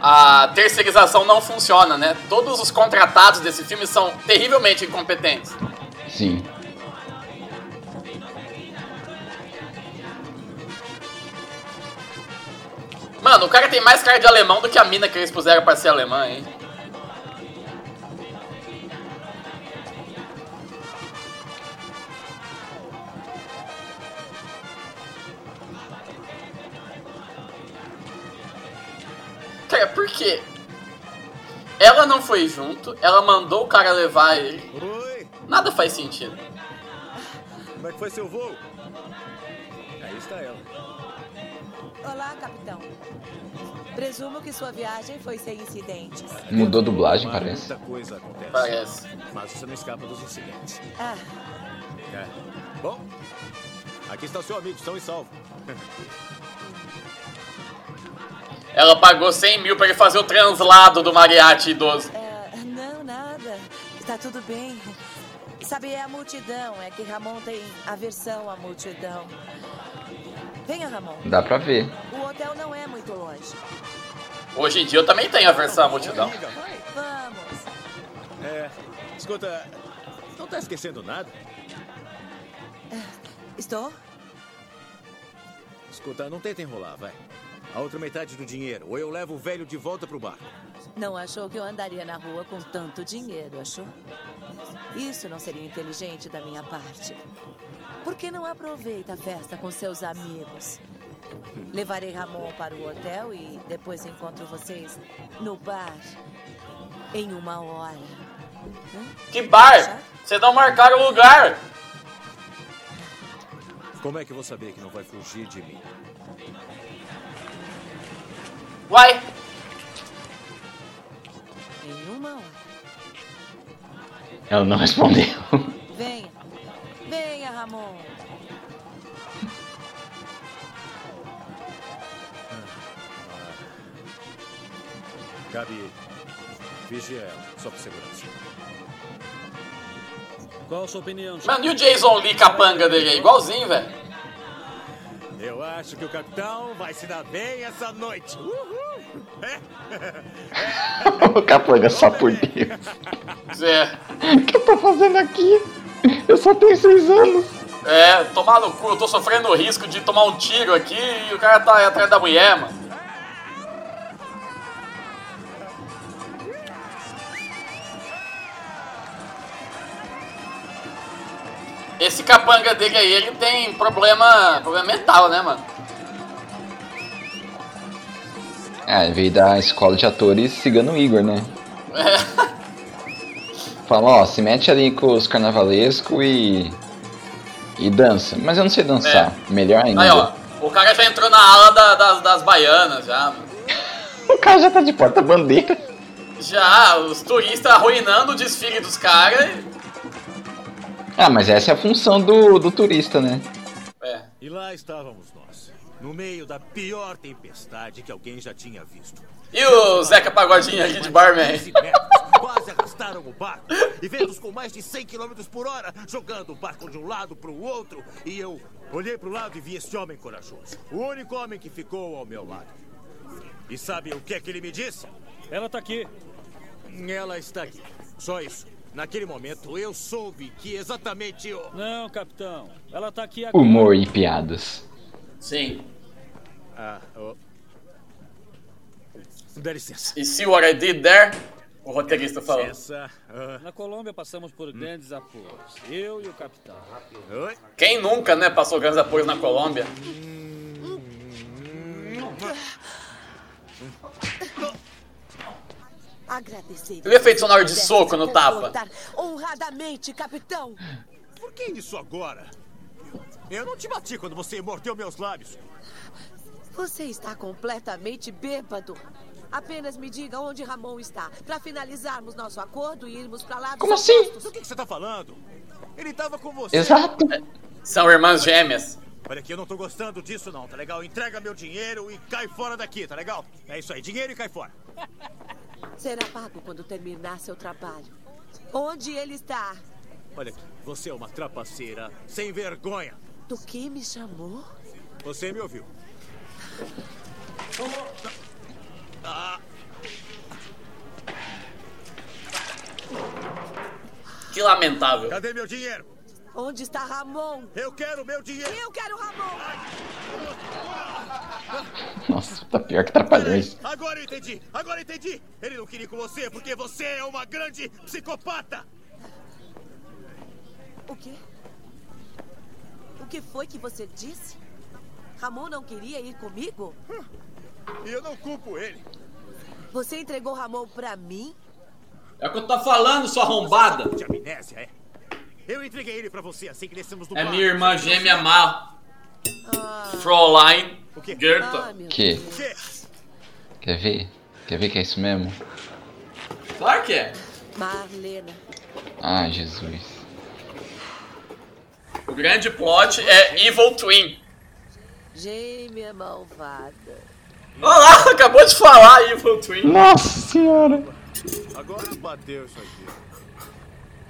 a terceirização não funciona, né? Todos os contratados desse filme são terrivelmente incompetentes. Sim. Mano, o cara tem mais cara de alemão do que a mina que eles puseram pra ser alemã, hein? Cara, por quê? Ela não foi junto, ela mandou o cara levar ele. Oi, Nada faz sentido. como é que foi seu voo? Aí está ela. Olá, capitão. Presumo que sua viagem foi sem incidentes. Mudou a dublagem, parece. Muita coisa acontece. Parece. Mas você não escapa dos incidentes. Ah, É. Bom, aqui está o seu amigo, são e salvo. Ela pagou 100 mil pra ele fazer o translado do mariachi idoso. ah, não, nada. Está tudo bem. Sabe, é a multidão. É que Ramon tem aversão à multidão. Venha, Ramon. Dá pra ver. O hotel não é muito longe. Hoje em dia eu também tenho a versão à multidão. Vamos. É, escuta, não tá esquecendo nada? Estou? Escuta, não tenta enrolar, vai. A outra metade do dinheiro, ou eu levo o velho de volta pro barco. Não achou que eu andaria na rua com tanto dinheiro, achou? Isso não seria inteligente da minha parte. Por que não aproveita a festa com seus amigos? Levarei Ramon para o hotel e depois encontro vocês no bar em uma hora. Hum? Que bar? Vocês não marcaram o lugar. Como é que eu vou saber que não vai fugir de mim? Uai, Em uma hora. Ela não respondeu. Venha. Venha, Ramon. Gabi, vigia ela, só por segurança. Qual a sua opinião, mano, e o Jason Lee capanga dele aí? Igualzinho, velho. Eu acho que o capitão vai se dar bem essa noite. Uhul! [LAUGHS] o capanga só por Deus. [LAUGHS] É, O que eu tô fazendo aqui? Eu só tenho seis anos. é, tomar no cu, eu tô sofrendo o risco de tomar um tiro aqui e o cara tá atrás da mulher, mano. Esse capanga dele aí, ele tem problema, problema mental, né, mano? Ah, veio da escola de atores Cigano Igor, né? É. Fala, ó, se mete ali com os carnavalescos e. e dança. Mas eu não sei dançar. Melhor ainda. Aí, ó, o cara já entrou na ala da- das, das baianas, já, mano. [LAUGHS] O cara já tá de porta-bandeira. Já, os turistas arruinando o desfile dos caras. Ah, mas essa é a função do, do turista, né? É. E lá estávamos nós, no meio da pior tempestade que alguém já tinha visto. E o Zeca Pagodinho aqui de barman? 15 metros, Quase arrastaram o barco. E ventos com mais de 100 km por hora, jogando o barco de um lado para o outro. E eu olhei para o lado e vi esse homem corajoso. O único homem que ficou ao meu lado. E sabe o que é que ele me disse? Ela tá aqui. Ela está aqui. Só isso. Naquele momento, eu soube que exatamente o... Não, capitão. Ela tá aqui agora. Humor e piadas. Sim. Ah, oh. Dá licença. E see what I did there? O roteirista falou. Licença. Ah. Na Colômbia passamos por grandes apoios. Eu e o capitão. Oi? Quem nunca, né, passou grandes apoios na Colômbia? Agradecer. Eu ia feito sonoro de soco no tapa. Honradamente, capitão. Por que isso agora? Eu não te bati quando você mordeu meus lábios. Você está completamente bêbado. Apenas me diga onde Ramon está, para finalizarmos nosso acordo e irmos para lá Como assim? Do que, que você tá falando? Ele tava com você. Exato. São irmãs gêmeas. Olha aqui, eu não tô gostando disso não, tá legal? Entrega meu dinheiro e cai fora daqui, tá legal? É isso aí, dinheiro e cai fora. Será pago quando terminar seu trabalho. Onde ele está? Olha aqui, você é uma trapaceira sem vergonha. Do que me chamou? Você me ouviu. Ah, Que lamentável. Cadê meu dinheiro? Onde está Ramon? Eu quero meu dinheiro. Eu quero Ramon. Nossa, tá pior que Trapalhões. Agora eu entendi. Agora eu entendi. Ele não queria ir com você porque você é uma grande psicopata. O quê? O que foi que você disse? Ramon não queria ir comigo? E eu não culpo ele. Você entregou Ramon pra mim? É o que eu tô falando, sua arrombada. De amnésia, é? Eu entreguei ele pra você assim que descemos do É minha irmã gêmea má. Ah, Fräulein ah, Goethe. Que? Quer ver? Quer ver que é isso mesmo? Claro que é. Marlena. Ah, Jesus. O grande plot é Evil Twin. Gêmea malvada. Olha lá, acabou de falar Evil Twin. Nossa senhora! Agora bateu isso aqui.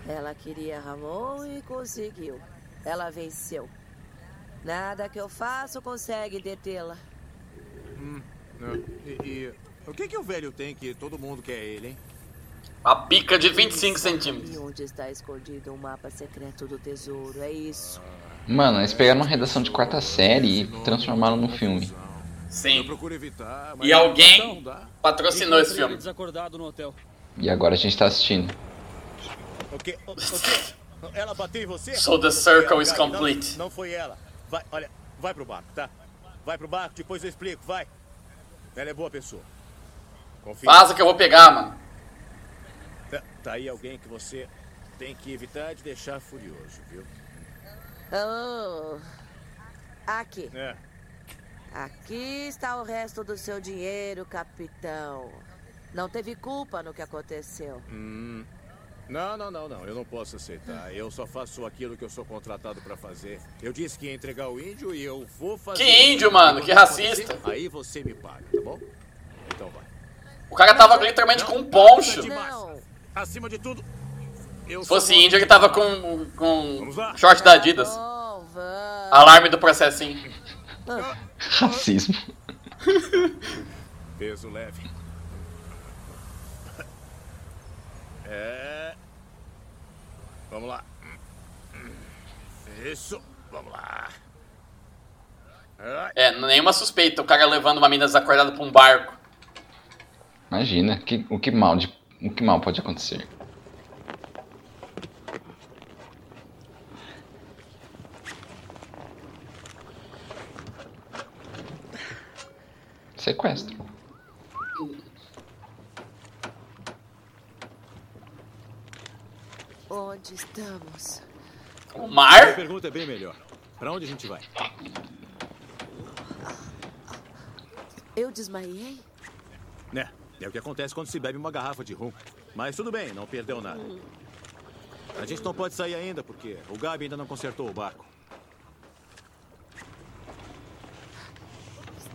Ela queria Ramon e conseguiu. Ela venceu. Nada que eu faço consegue detê-la. Não. E, e o que que o velho tem que todo mundo quer ele, hein? A pica de 25 E centímetros. onde está escondido o mapa secreto do tesouro? É isso. Mano, eles pegaram uma redação de quarta série e transformaram no filme. Sim. evitar, mas E alguém patrocinou esse filme. ele desacordado no hotel. E agora a gente tá assistindo. O quê? O, o quê? Ela bateu em você? So the Não foi circle ela, is Gabi, não- complete. Não, foi ela. Vai, olha, vai pro barco, tá? Vai pro barco, depois eu explico, vai. Ela é boa pessoa. Confia. Vaza que eu vou pegar, mano. Tá, tá aí alguém que você tem que evitar de deixar furioso, viu? Oh. Aqui. É. Aqui está o resto do seu dinheiro, capitão. Não teve culpa no que aconteceu. Hum. Não, não, não, não. Eu não posso aceitar. Eu só faço aquilo que eu sou contratado pra fazer. Eu disse que ia entregar o índio e eu vou fazer. Que índio, mano? Que racista. Aí você me paga, tá bom? Então vai. O cara tava literalmente com um poncho. Não. Acima de tudo, eu Se fosse índio, ele tava com, com short da Adidas. Alarme do processinho. [LAUGHS] Racismo. peso leve. É. Vamos lá. Isso. Vamos lá. É, nenhuma suspeita. O cara levando uma mina desacordada pra um barco. Imagina, que, o, que mal de, o que mal pode acontecer. Sequestro. Onde estamos? O A mar? pergunta é bem melhor. Pra onde a gente vai? Eu desmaiei? Né? É o que acontece quando se bebe uma garrafa de rum. Mas tudo bem, não perdeu nada. A gente não pode sair ainda porque o Gabi ainda não consertou o barco.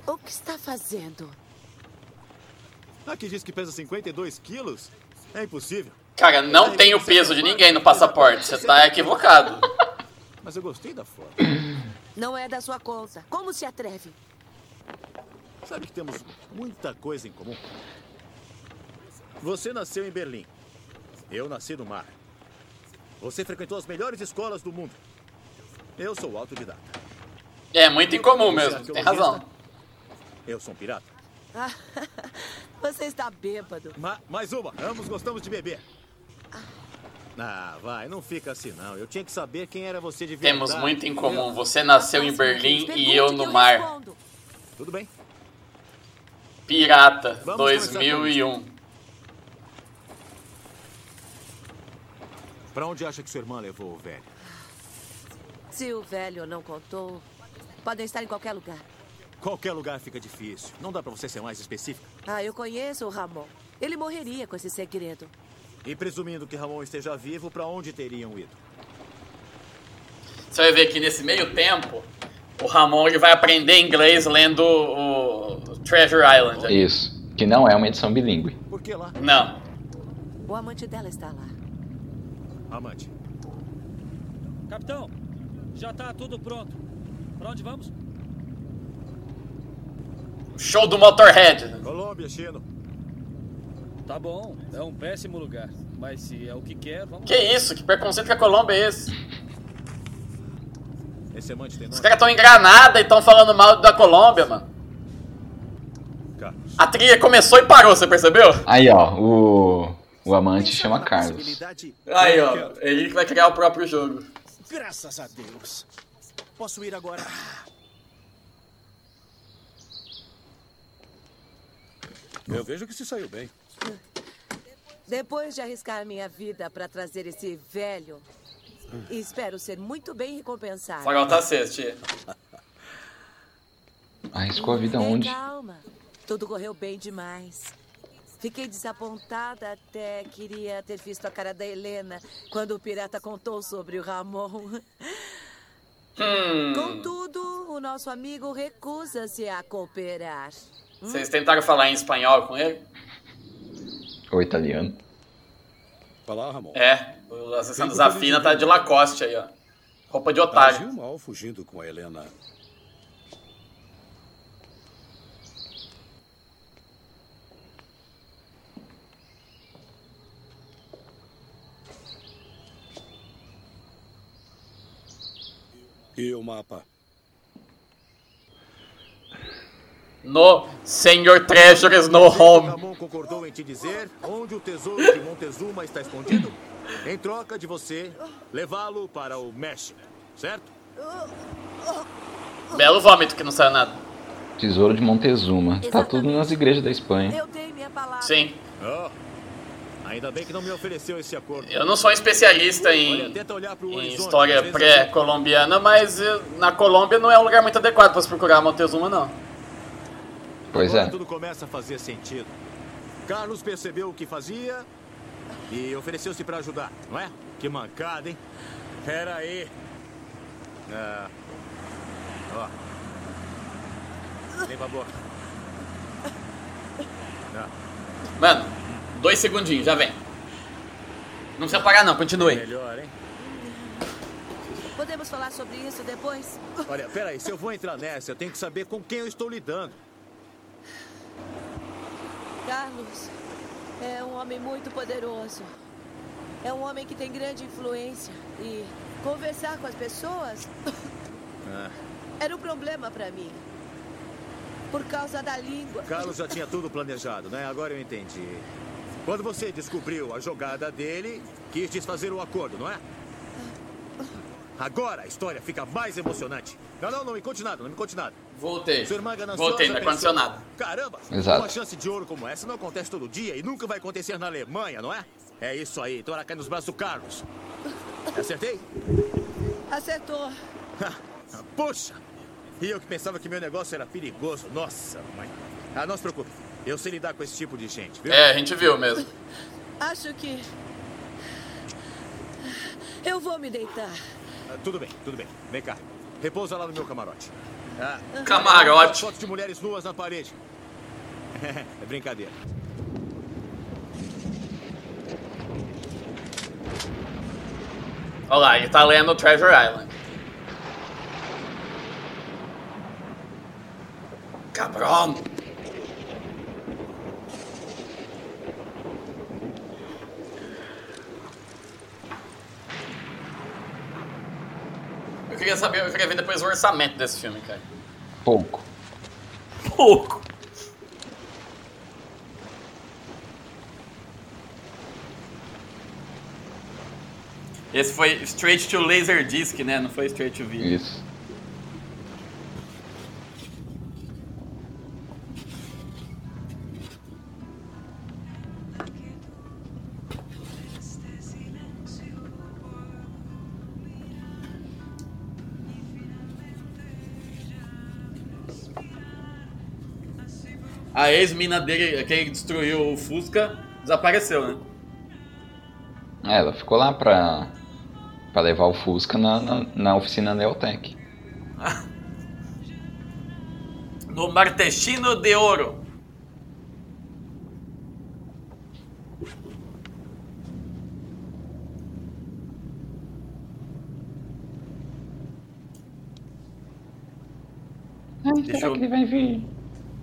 O que está fazendo? Aqui diz que pesa 52 quilos? É impossível. Cara, não tem o peso de ninguém no passaporte. Você tá equivocado. [LAUGHS] Mas eu gostei da foto. Não é da sua conta. Como se atreve? Sabe que temos muita coisa em comum? Você nasceu em Berlim. Eu nasci no mar. Você frequentou as melhores escolas do mundo. Eu sou autodidata. É muito incomum Você é mesmo. Tem razão. Eu sou um pirata. [LAUGHS] Você está bêbado. Ma mais uma. Ambos gostamos de beber. Ah, vai, não fica assim não. Eu tinha que saber quem era você de verdade. Temos muito em comum. Você nasceu em Berlim e eu no mar. Tudo bem. Pirata Vamos 2001. Pra onde acha que sua irmã levou o velho? Se o velho não contou, podem estar em qualquer lugar. Qualquer lugar fica difícil. Não dá pra você ser mais específica? Ah, eu conheço o Ramon. Ele morreria com esse segredo. E presumindo que Ramon esteja vivo, pra onde teriam ido? Você vai ver que nesse meio tempo, o Ramon ele vai aprender inglês lendo o Treasure Island. ali. Isso. Que não é uma edição bilíngue. Por que lá? Não. O amante dela está lá. Amante. Capitão, já tá tudo pronto. Pra onde vamos? Show do Motorhead. Colômbia, Chino. Tá bom, é um péssimo lugar. Mas se é o que quer, vamos Que isso? Que preconceito com a Colômbia é esse? Esse amante tem Os nome? caras estão em Granada e estão falando mal da Colômbia, mano. Carlos. A trilha começou e parou, você percebeu? Aí, ó, o, o amante chama Carlos. Aí, ó. Ele que vai criar o próprio jogo. Graças a Deus. Posso ir agora? Eu vejo que se saiu bem. Depois de arriscar minha vida para trazer esse velho, espero ser muito bem recompensado. Farol tá tia. Arriscou a vida Ei, onde? Calma. Tudo correu bem demais. Fiquei desapontada até queria ter visto a cara da Helena quando o pirata contou sobre o Ramon. Hum. Contudo, o nosso amigo recusa-se a cooperar. Vocês tentaram falar em espanhol com ele? Ou italiano. Fala, Ramon. É. O assassino Zafina tá de Lacoste aí, ó. Roupa de otário. Agiu mal fugindo com a Helena. E o mapa? No Senhor Treasures No Home. Ramon concordou em te dizer onde o tesouro de Montezuma está escondido? Em troca de você levá-lo para o México, certo? Belo vômito que não saiu nada. Tesouro de Montezuma. Tá tudo nas igrejas da Espanha. Eu dei minha palavra. Sim. Oh, ainda bem que não me ofereceu esse acordo. Eu não sou um especialista Olha, em, pro em história pré-colombiana, mas na Colômbia não é um lugar muito adequado pra se procurar Montezuma, não. Pois Agora é. tudo começa a fazer sentido. Carlos percebeu o que fazia e ofereceu-se para ajudar, não é? Que mancada, hein? Pera aí. Ah. Ó. Limpa a boca. Ah. Mano, dois segundinhos, já vem. Não precisa parar não, continue. Melhor, hein? Podemos falar sobre isso depois? Olha, pera aí, se eu vou entrar nessa, eu tenho que saber com quem eu estou lidando. Carlos é um homem muito poderoso. É um homem que tem grande influência. E conversar com as pessoas [COUGHS] Ah. era um problema pra mim. Por causa da língua. Carlos já tinha tudo planejado, né? Agora eu entendi. Quando você descobriu a jogada dele, quis desfazer o acordo, não é? Agora a história fica mais emocionante. Não, não, não me conte nada, não me conte nada. Voltei. Voltei, não aconteceu nada. Caramba, Exato. uma chance de ouro como essa não acontece todo dia e nunca vai acontecer na Alemanha, não é? É isso aí, então ela cai nos braços do Carlos. Acertei? Acertou. Puxa! E eu que pensava que meu negócio era perigoso. Nossa, mãe. Ah, não se preocupe. Eu sei lidar com esse tipo de gente, viu? É, a gente viu mesmo. [LAUGHS] Acho que. Eu vou me deitar. Ah, tudo bem, tudo bem. Vem cá. Repousa lá no meu camarote. Camarote. Fotos de mulheres nuas na parede. [LAUGHS] é brincadeira. Olha lá, ele tá lendo Treasure Island. Cabrão! Eu queria saber, eu queria ver depois o orçamento desse filme, cara. Pouco. Pouco. Esse foi straight to Laserdisc, né? Não foi straight to video. Isso. A ex-mina dele, que destruiu o Fusca, desapareceu, né? É, ela ficou lá pra, pra levar o Fusca na, na, na oficina Neotec. [LAUGHS] No Martechino de Ouro. Ai, Deixa será eu- que ele vai vir?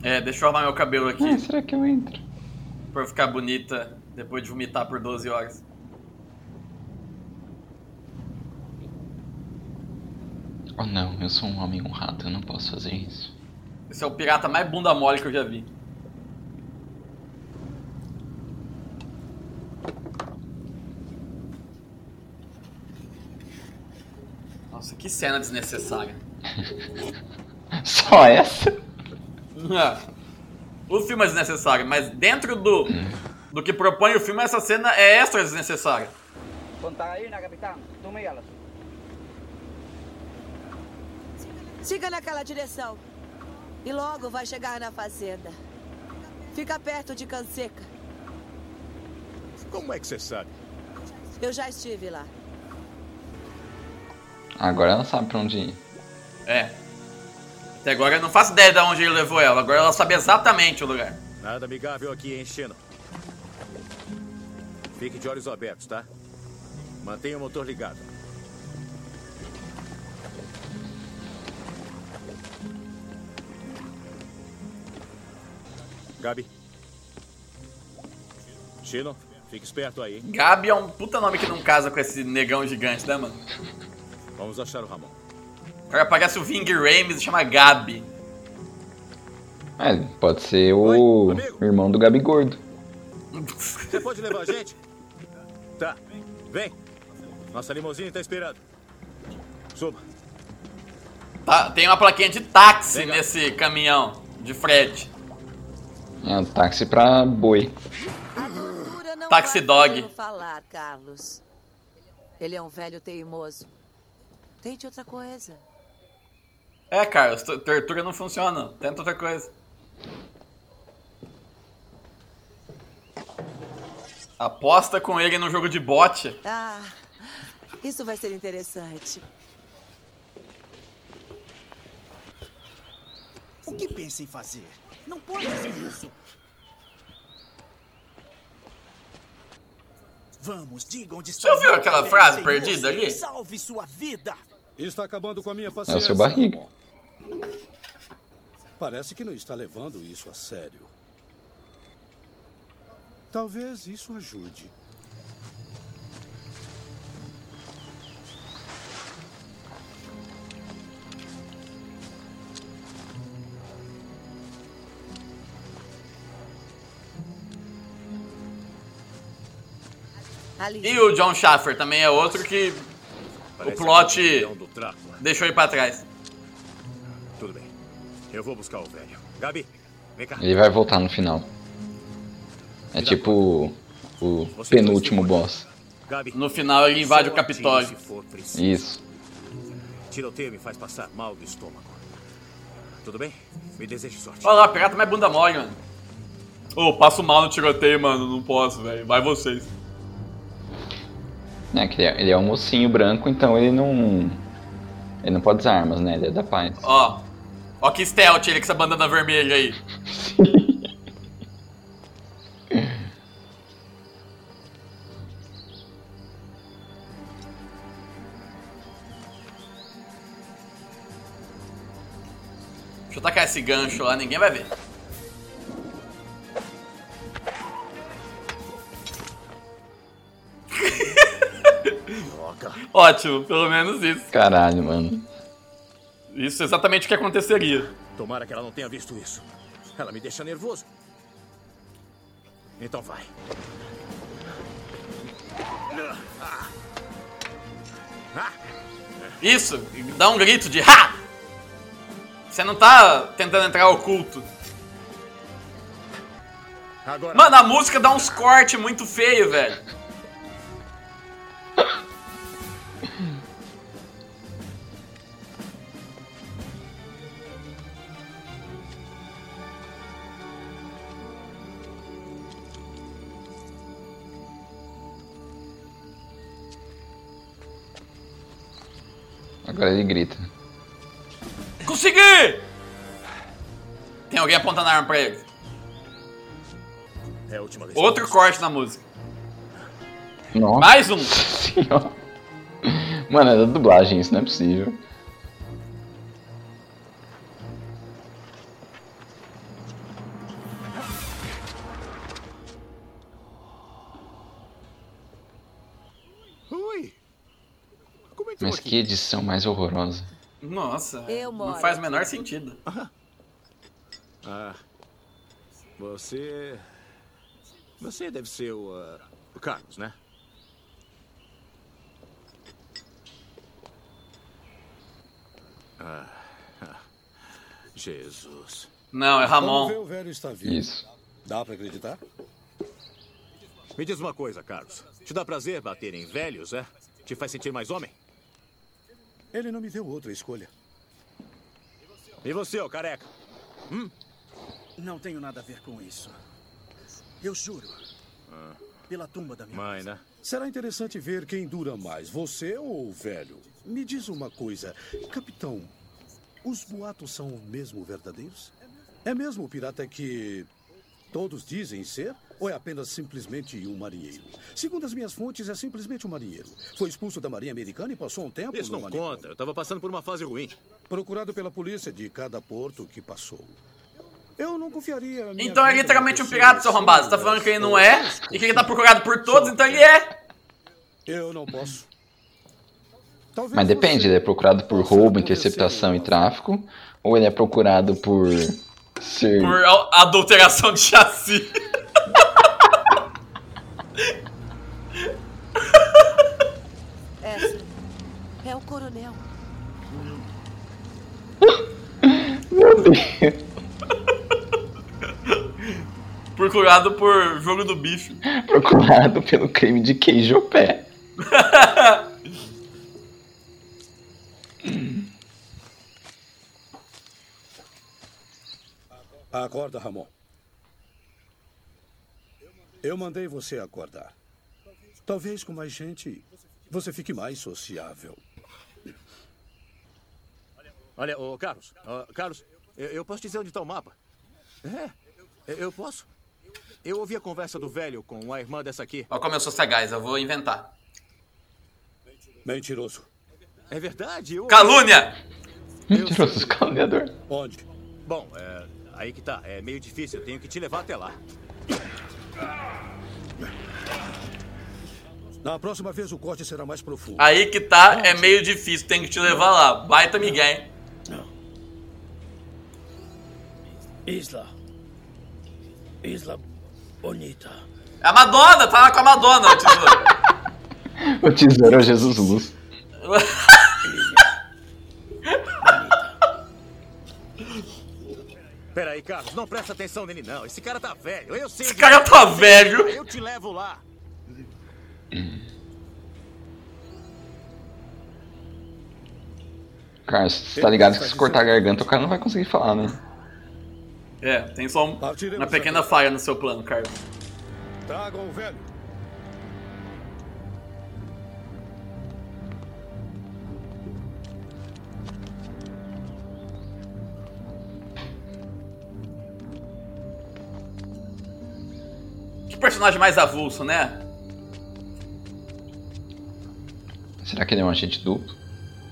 É, deixa eu arrumar meu cabelo aqui. Ah, será que eu entro? Pra eu ficar bonita depois de vomitar por 12 horas. Oh não, eu sou um homem honrado, eu não posso fazer isso. Esse é o pirata mais bunda mole que eu já vi. Nossa, que cena desnecessária. [LAUGHS] Só essa? [LAUGHS] É. O filme é desnecessário, mas dentro do, do que propõe o filme, essa cena é extra desnecessária. Elas. Siga naquela direção. E logo vai chegar na fazenda. Fica perto de Canseca. Como é que você sabe? Eu já estive lá. Agora ela sabe pra onde ir. É. Até agora eu não faço ideia de onde ele levou ela. Agora ela sabe exatamente o lugar. Nada amigável aqui, hein, Chino? Fique de olhos abertos, tá? Mantenha o motor ligado. Gabi. Chino, fique esperto aí? Gabi é um puta nome que não casa com esse negão gigante, né, mano? Vamos achar o Ramon. Agora parece o Ving Rames e chama Gabi. É, pode ser o irmão do Gabi Gordo. Você pode levar a gente? Tá, vem. Nossa limusine tá esperando. Suba. Tá, tem uma plaquinha de táxi nesse caminhão de frete. É um táxi pra boi. Taxi dog. Falar, Carlos. Ele é um velho teimoso. Tente outra coisa. É, Carlos, tu- tortura não funciona. Tenta outra coisa. Aposta com ele no jogo de bote. Ah, isso vai ser interessante. O que pensa em fazer? Não pode fazer isso. Vamos, diga onde está. Você ouviu aquela frase perdida ali? Salve sua vida. Está acabando com a minha É paciência. o seu barriga. Parece que não está levando isso a sério. Talvez isso ajude. E o John Schaffer também é outro que o plot Drácula. deixou ele pra trás. Eu vou buscar o velho. Gabi, vem cá. Ele vai voltar no final. É tipo o penúltimo boss. Gabi. No final ele invade o Capitólio. Isso. Tiroteio me faz passar mal do estômago. Tudo bem? Me deseje sorte. Olha lá, pirata mais bunda mole, mano. Ô, passo mal no tiroteio, mano. Não posso, velho. Vai vocês. É, que ele é, ele é um mocinho branco, então ele não. Ele não pode usar armas, né? Ele é da paz. Ó. Ó que stealth ele com essa bandana vermelha aí. Deixa eu tacar esse gancho lá, ninguém vai ver. Ótimo, pelo menos isso. Caralho, mano. Isso é exatamente o que aconteceria. Tomara que ela não tenha visto isso. Ela me deixa nervoso. Então vai. Isso, dá um grito de ha! Você não tá tentando entrar oculto. Agora. Mano, a música dá uns cortes muito feio, velho. [LAUGHS] Agora ele grita. Consegui! Tem alguém apontando a arma pra ele. É a última vez. Outro corte na música. Nossa. Mais um. [LAUGHS] Senhora. Mano, é da dublagem, isso não é possível. Que edição mais horrorosa. Nossa, Eu não faz o aqui. menor sentido. Ah, você. Você deve ser o. ah, o Carlos, né? Ah, ah, Jesus. Não, é Vamos ver Ramon. o velho está vivo. Isso. Dá pra acreditar? Me diz uma coisa, Carlos. Te dá prazer bater em velhos, é? Te faz sentir mais homem? Ele não me deu outra escolha. E você, ô careca? Não tenho nada a ver com isso. Eu juro. Pela tumba da minha Mãe, né? Será interessante ver quem dura mais, você ou o velho? Me diz uma coisa, capitão. Os boatos são mesmo verdadeiros? É mesmo o pirata que todos dizem ser? Ou é apenas simplesmente um marinheiro? Segundo as minhas fontes, é simplesmente um marinheiro. Foi expulso da Marinha Americana e passou um tempo Isso no não manicômio. conta. Eu tava passando por uma fase ruim. Procurado pela polícia de cada porto que passou. Eu não confiaria. Então é literalmente um pirata, seu arrombado. Você tá falando que ele não é e que ele tá procurado por todos, então ele é. Eu não posso. Talvez Mas depende, você ele é procurado por roubo, interceptação e tráfico, ou ele é procurado por [LAUGHS] ser. Por adulteração de chassi. Essa Meu Deus! Procurado por jogo do bicho. Procurado pelo crime de queijo pé. Acorda, Ramon. Eu mandei você acordar. Talvez com mais gente você fique mais sociável. Olha, ô Carlos. ó, Carlos, eu, eu posso dizer onde tá o mapa? É, eu- posso. Eu ouvi a conversa do velho com a irmã dessa aqui. Olha como eu sou sagaz, eu vou inventar. Mentiroso. É verdade, eu... Calúnia! Mentiroso escalonador. Onde? Bom, é, aí que tá. É meio difícil. Eu tenho que te levar até lá. Na próxima vez o corte será mais profundo. Aí que tá, é meio difícil, tem que te levar lá. Baita Miguel. Isla. Isla bonita. É a Madonna, tá lá com a Madonna, o tesouro. [LAUGHS] O tesouro é o Jesus Luz. [LAUGHS] Peraí, Carlos, não presta atenção nele, não. Esse cara tá velho. Eu sei. Esse cara tá velho. Eu te levo lá. Cara, você tá ligado que se cortar a garganta o cara não vai conseguir falar, né? É, tem só um- uma pequena falha no seu plano, Carlos. Tragam o velho. Que personagem mais avulso, né? Será que ele é um agente duplo?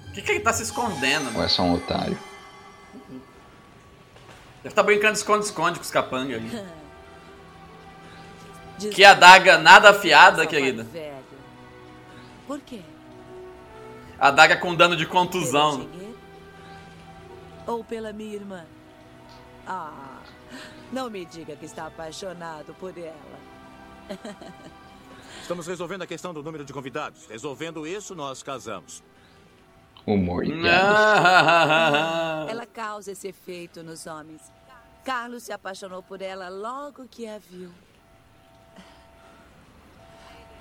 O que, que ele tá se escondendo? Ou mano? é só um otário? Deve estar brincando de esconde-esconde com os capangas [LAUGHS] ali. Que adaga nada afiada, querida. Por quê? Adaga com dano de contusão. Ou pela minha irmã? Ah, não me diga que está apaixonado por ela. [LAUGHS] Estamos resolvendo a questão do número de convidados. Resolvendo isso, nós casamos. Humor e. Ela causa esse efeito nos homens. Carlos se apaixonou por ela logo que a viu.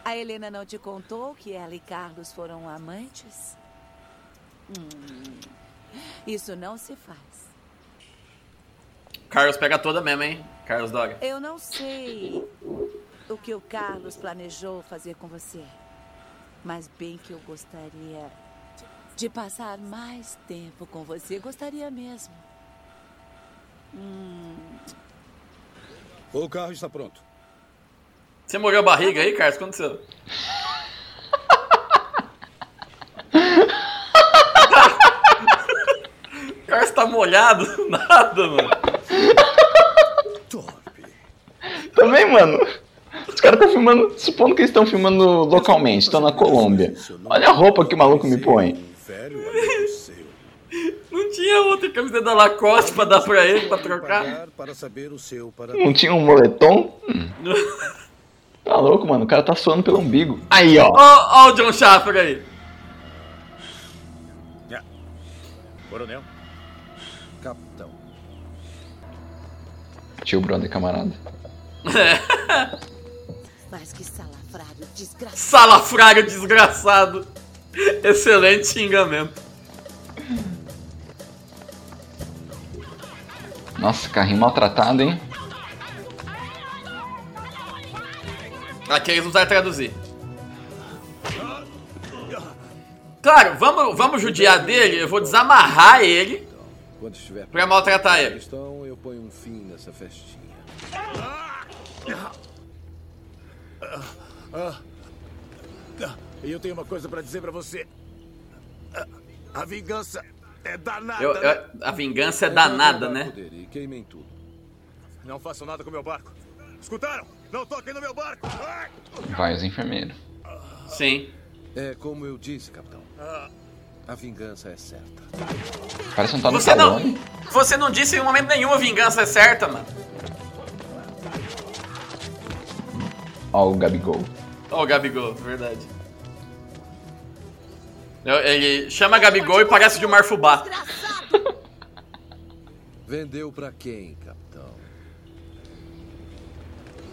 A Helena não te contou que ela e Carlos foram amantes? Hum, isso não se faz. Carlos pega toda mesmo, hein? Carlos Dog. Eu não sei o que o Carlos planejou fazer com você, mas bem que eu gostaria de passar mais tempo com você. Gostaria mesmo. Hum, O carro está pronto. Você molhou a barriga aí, Carlos? O que aconteceu? O Carlos tá molhado? Nada, mano. Também, mano. Os caras estão filmando, supondo que eles estão filmando localmente, estão na Colômbia. Olha a roupa que o maluco me põe. Tinha outra camiseta da Lacoste pra dar pra ele, pra trocar? Pagar para saber o seu para Não tinha um moletom? Hum. Tá louco, mano. O cara tá suando pelo umbigo. Aí, ó. Ó, ó o John Schaffer aí. Coronel. Capitão. Tio brother camarada. [LAUGHS] Mas que salafrário desgraçado. Salafrário desgraçado. Excelente xingamento. Nossa, carrinho maltratado, hein? Aqui eles não sabem traduzir. Claro, vamos, vamos judiar dele, eu vou desamarrar ele Quando estiver pra maltratar ele. Então eu ponho um fim nessa festinha. Eu tenho uma coisa pra dizer pra você. A vingança é danada. Eu- né? eu- a vingança é danada, né? E queimem tudo. Não façam nada com meu barco. Escutaram? Não toquem no meu barco. Ai! Vai os enfermeiros. Sim. É como eu disse, capitão. A vingança é certa. Parece um tal no Você não, Stallone. você não disse em momento nenhum a vingança é certa, mano. Ó o Gabigol. Ó o Gabigol, verdade. Ele chama Gabigol e parece de um Marfubá. [LAUGHS] Vendeu pra quem, capitão?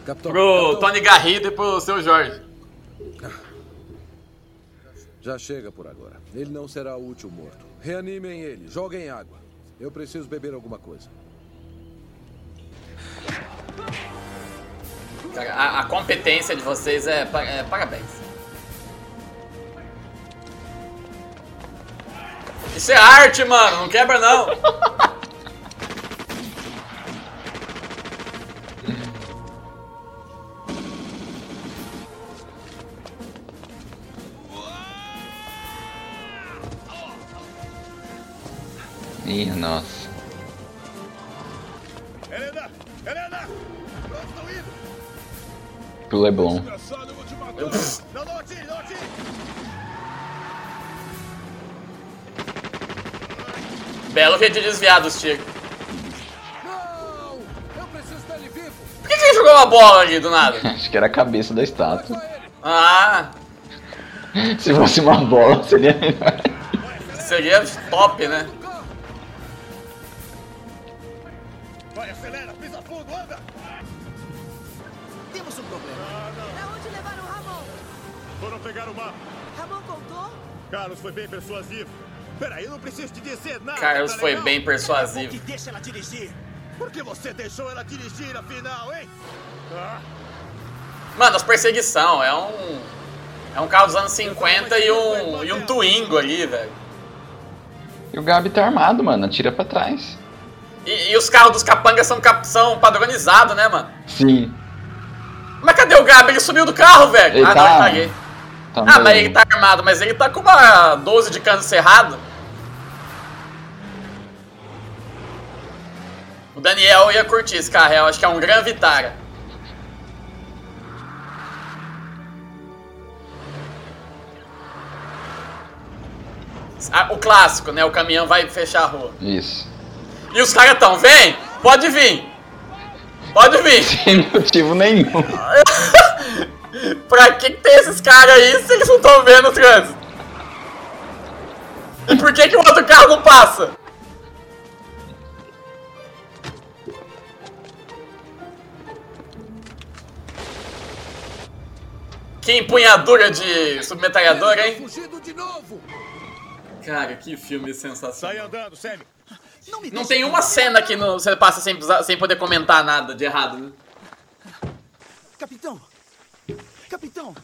Capitão. Pro capitão. Tony Garrido e pro seu Jorge. Já chega por agora. Ele não será último morto. Reanimem ele, joguem água. Eu preciso beber alguma coisa. Cara, a, a competência de vocês é, é parabéns. Isso é arte, mano. Não quebra, não. Ih, nossa. Helena! Helena! Onde estão indo? Pro Leblon. Belo jeito de desviar dos tiros. Não! Eu preciso dele vivo! Por que, que ele jogou uma bola ali do nada? [LAUGHS] Acho que era a cabeça da estátua. Ah, [LAUGHS] Se fosse uma bola, seria melhor. seria top, né? Vai, acelera, pisa fundo, anda! Temos um problema. Pra onde levaram o Ramon? Foram pegar o mapa. Ramon contou? Carlos foi bem persuasivo. Peraí, eu não preciso te dizer nada. Carlos tá foi bem persuasivo. Que deixa ela dirigir. Por que você deixou ela dirigir afinal, hein? Ah, Mano, as perseguição é um. É um carro dos anos 50 e um, e um Twingo ali, velho. E o Gabi tá armado, mano. Atira pra trás. E, e os carros dos capangas são, são padronizados, né, mano? Sim. Mas cadê o Gabi? Ele subiu do carro, velho. Ele ah, tá- não, eu caguei. Tá ah, mas ele tá armado, mas ele tá com uma 12 de cano cerrado. O Daniel ia curtir esse carro, eu acho que é um Gran Vitara. Ah, o clássico, né? O caminhão vai fechar a rua. Isso. E os caras tão, vem! Pode vir! Pode vir! [LAUGHS] Sem motivo nenhum. [LAUGHS] pra que, que tem esses caras aí se eles não estão vendo o trânsito? E por que, que o outro carro não passa? Que empunhadura de submetralhadora, hein? Fugido de novo! Cara, que filme sensacional. sai andando, Sammy. Não me Não tem uma cena que não- você passa sem, sem poder comentar nada de errado, né? Capitão! Capitão!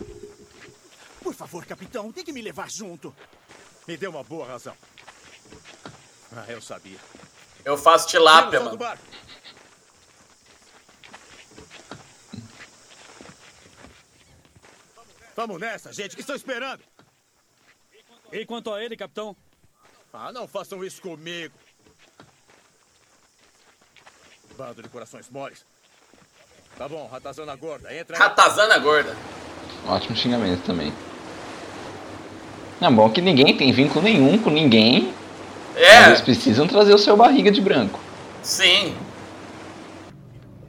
Por favor, capitão, tem que me levar junto. Me deu uma boa razão. Ah, eu sabia. Eu faço tilápia, mano. Vamos nessa, gente, que estão esperando. E quanto a ele, capitão? Ah, não façam isso comigo. Bando de corações moles. Tá bom, ratazana gorda, entra aí. Ratazana gorda. Ótimo xingamento também. Não, bom que ninguém tem vínculo nenhum com ninguém. É. Eles precisam trazer o seu barriga de branco. Sim.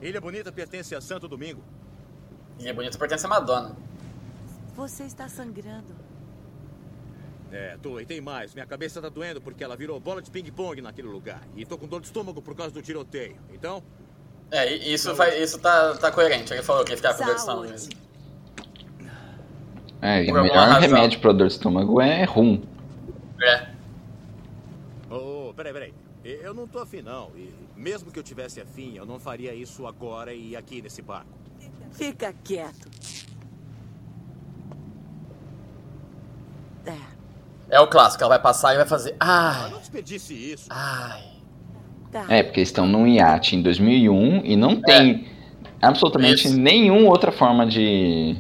Ilha Bonita pertence a Santo Domingo. Ilha Bonita pertence a Madonna. Você está sangrando. É, tô, e tem mais. Minha cabeça tá doendo porque ela virou bola de ping-pong naquele lugar. E tô com dor de estômago por causa do tiroteio. Então, É, isso, faz, isso tá, tá coerente. Ele falou que ia ficar com dor de estômago mesmo. É, e o melhor razão. remédio pra dor de estômago é rum. É. Ô, peraí, peraí. E- Eu não tô afim, não. E mesmo que eu tivesse afim, eu não faria isso agora e aqui nesse barco. Fica quieto. É. É o clássico, ela vai passar e vai fazer. Ai. Não desperdice isso. Ai. Tá. É, porque eles estão num iate em 2001 e não tem absolutamente Isso. nenhuma outra forma de,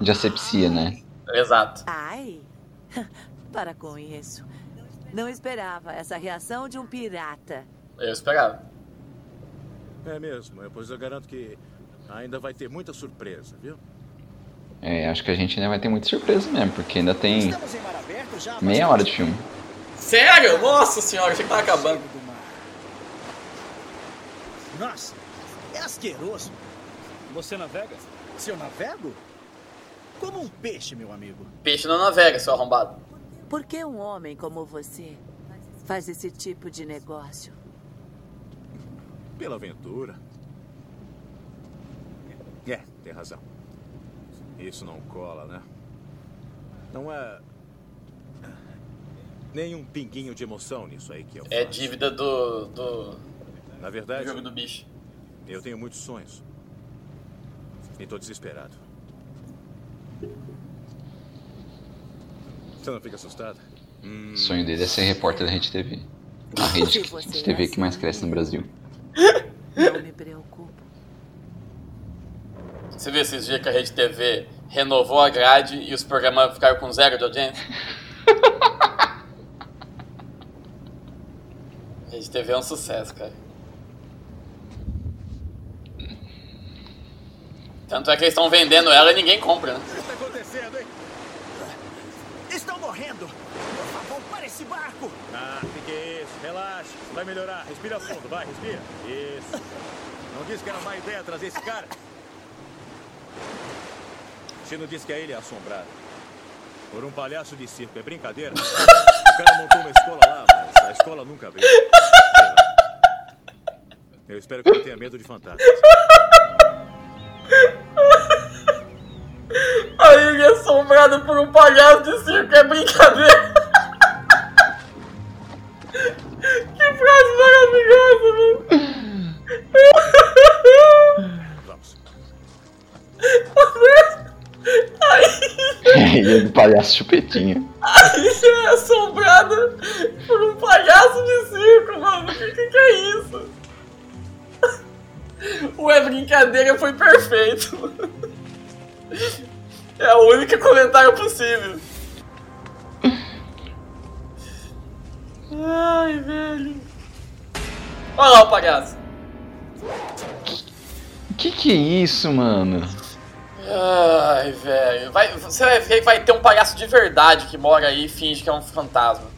de asepsia, né? Exato. Ai. [LAUGHS] Para com isso. Não esperava essa reação de um pirata. Eu esperava. É mesmo, é, pois eu garanto que ainda vai ter muita surpresa, viu? É, acho que a gente ainda vai ter muita surpresa mesmo, porque ainda tem meia hora de filme. Sério? Nossa senhora, achei que tava acabando. Nossa, é asqueroso. Você navega? Se eu navego? Como um peixe, meu amigo. Peixe não navega, seu arrombado. Por que um homem como você faz esse tipo de negócio? Pela aventura. É, tem razão. Isso não cola, né? Não é. Nenhum pinguinho de emoção nisso aí que eu É faço. dívida do. do. Na do verdade, jogo do bicho. eu tenho muitos sonhos. E tô desesperado. Você não fica assustado? Hum, O sonho dele é ser repórter da Rede TV. A [LAUGHS] rede que- TV é que mais cresce no Brasil. [LAUGHS] Não me preocupo. Você viu esses dias que a Rede TV renovou a grade e os programas ficaram com zero de audiência? [LAUGHS] Rede TV é um sucesso, cara. Tanto é que eles estão vendendo ela e ninguém compra, né? O que está acontecendo, hein? Estão morrendo. Por favor, para esse barco. Ah, o que, que é isso? Relaxa, vai melhorar. Respira fundo, vai, respira. Isso. Não disse que era má ideia trazer esse cara? Não disse que a ilha é assombrada. Por um palhaço de circo, é brincadeira? [LAUGHS] O cara montou uma escola lá, mas a escola nunca abriu. Eu espero que não tenha medo de fantasmas. A ilha é assombrada por um palhaço de circo é brincadeira. [LAUGHS] do palhaço chupetinha. A ilha é assombrada por um palhaço de circo, mano. O que, que, que é isso? O é brincadeira foi perfeito. É o único comentário possível. Ai, velho. Olha lá o palhaço. Que que é isso, mano? Ai, velho. Vai, você vai ver que vai ter um palhaço de verdade que mora aí e finge que é um fantasma.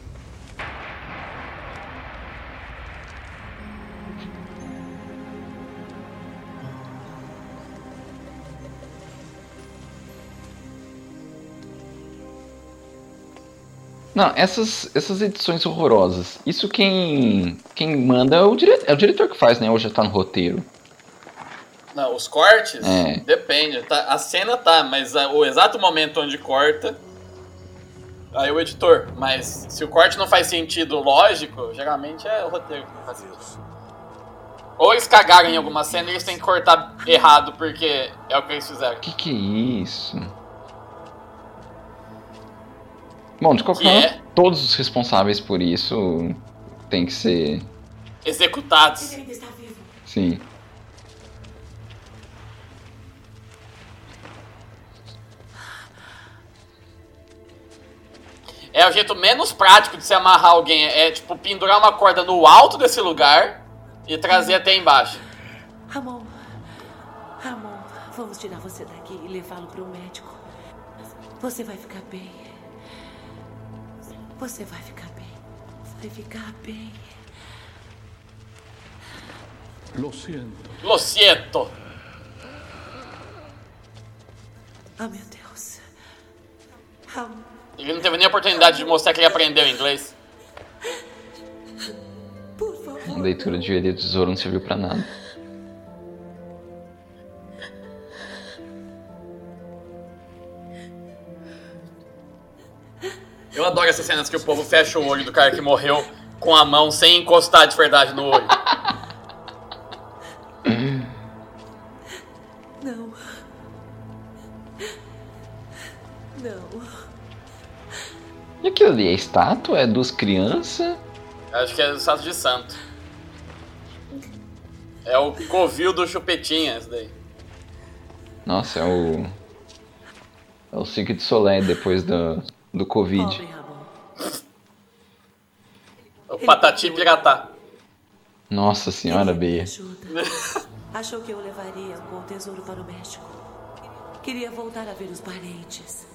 Não, essas, essas edições horrorosas, isso quem, quem manda é o, dire, é o diretor que faz, né? Ou já tá no roteiro. Não, os cortes? É. Depende. Tá, a cena tá, mas a- o exato momento onde corta. Aí o editor. Mas se o corte não faz sentido lógico, geralmente é o roteiro que não faz sentido. Ou eles cagaram em alguma cena e eles têm que cortar errado, porque é o que eles fizeram. Que que é isso? Bom, de qualquer Que forma, é? todos os responsáveis por isso tem que ser. Executados. Sim. É o jeito menos prático de se amarrar alguém. É tipo pendurar uma corda no alto desse lugar e trazer até embaixo. Ramon. Ramon, vamos tirar você daqui e levá-lo para o médico. Você vai ficar bem. Você vai ficar bem. vai ficar bem. Lo siento. Lo siento. Oh, meu Deus. Ah, Ele não teve nem a oportunidade de mostrar que ele aprendeu inglês. A leitura de joelho e tesouro não serviu pra nada. Eu adoro essas cenas que o povo fecha o olho do cara que morreu com a mão sem encostar de verdade no olho. Não. Não. E aquilo ali é estátua? É dos crianças? Acho que é do Santo de Santo. É o covil do Chupetinha, esse daí. Nossa, é o. É o Cirque de Soleil depois do, do Covid. O Patati Piratá. Nossa senhora, Beia. [LAUGHS] Achou que eu levaria com o tesouro para o México. Queria voltar a ver os parentes.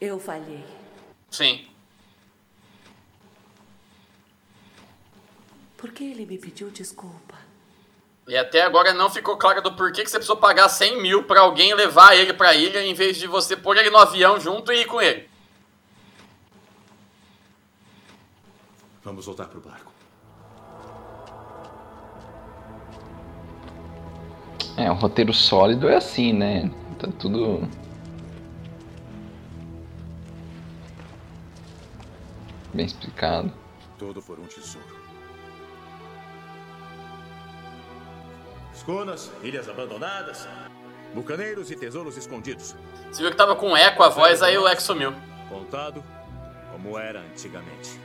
Eu falhei. Sim. Por que ele me pediu desculpa? E até agora não ficou claro do porquê que você precisou pagar 100 mil pra alguém levar ele pra ilha em vez de você pôr ele no avião junto e ir com ele. Vamos voltar pro barco. É, um roteiro sólido é assim, né? Tá tudo. Bem explicado. Tudo por um tesouro. Escunas, ilhas abandonadas, bucaneiros e tesouros escondidos. Você viu que tava com eco a voz, aí o eco sumiu. Contado como era antigamente.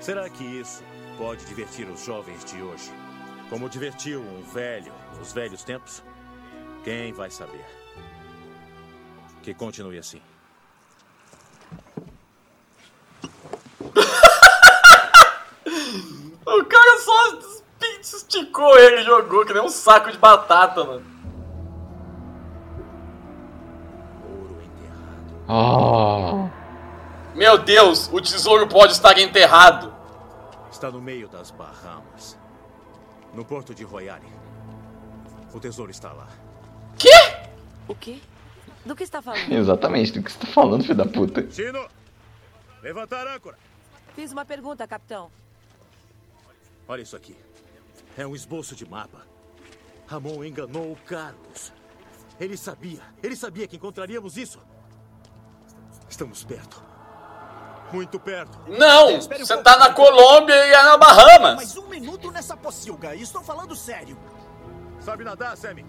Será que isso pode divertir os jovens de hoje? Como divertiu um velho nos velhos tempos? Quem vai saber? Que continue assim. [LAUGHS] O cara só esticou ele e jogou que nem um saco de batata, mano. Oh. Meu Deus, o tesouro pode estar enterrado. Está no meio das Bahamas. No porto de Royale. O tesouro está lá. Quê? O quê? Do que está falando? Exatamente do que você tá falando, filho da puta. Chino! Levantar a âncora! Fiz uma pergunta, capitão. Olha isso aqui. É um esboço de mapa. Ramon enganou o Carlos. Ele sabia. Ele sabia que encontraríamos isso. Estamos perto. Muito perto. Não! um Você pouco. tá na Colômbia e é na Bahamas. Mais um minuto nessa pocilga. e Estou falando sério. Sabe nadar, Sammy?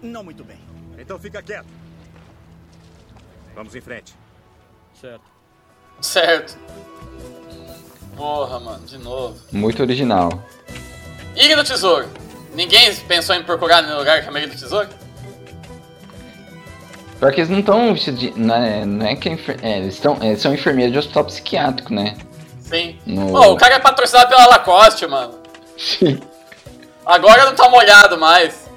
Não muito bem. Então fica quieto. Vamos em frente. Certo. Certo. Porra, mano, de novo. Muito original. Ilha do Tesouro. Ninguém pensou em procurar no lugar que é a Ilha do Tesouro? Pior que eles não estão vestidos de. Não é, não é que é, enfer... é, eles, tão, eles são enfermeiros de hospital psiquiátrico, né? Sim. No- o cara é patrocinado pela Lacoste, mano. Agora não tá molhado mais.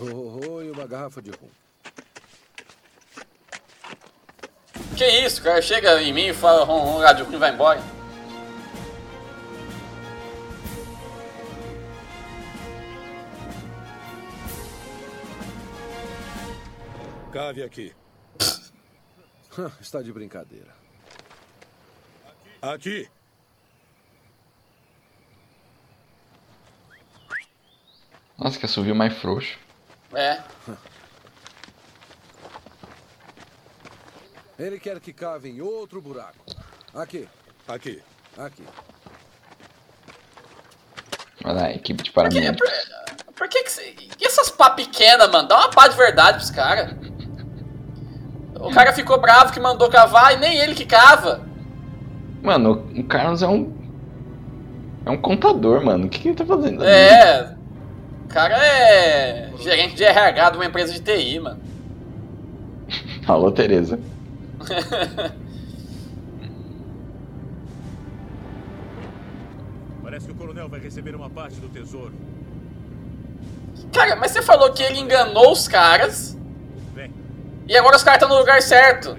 Oh, oh, oh, e uma garrafa de rum. Que isso, o cara chega em mim e fala ron, ron, rádio ruim e vai embora. Cave aqui. [LAUGHS] Está de brincadeira. Aqui. Nossa, que assovio mais frouxo. É. [LAUGHS] Ele quer que cave em outro buraco. Aqui. Aqui. Aqui. Olha lá, equipe de paramédicos. Por que que cê... E essas pá pequenas, mano? Dá uma pá de verdade pros caras. O cara ficou bravo que mandou cavar e nem ele que cava. Mano, o Carlos é um. É um contador, mano. O que, que ele tá fazendo ali? É. O cara é gerente de RH de uma empresa de TI, mano. [LAUGHS] Alô, Tereza. [LAUGHS] Parece que o coronel vai receber uma parte do tesouro. Cara, mas você falou que ele enganou os caras. E agora os caras estão no lugar certo.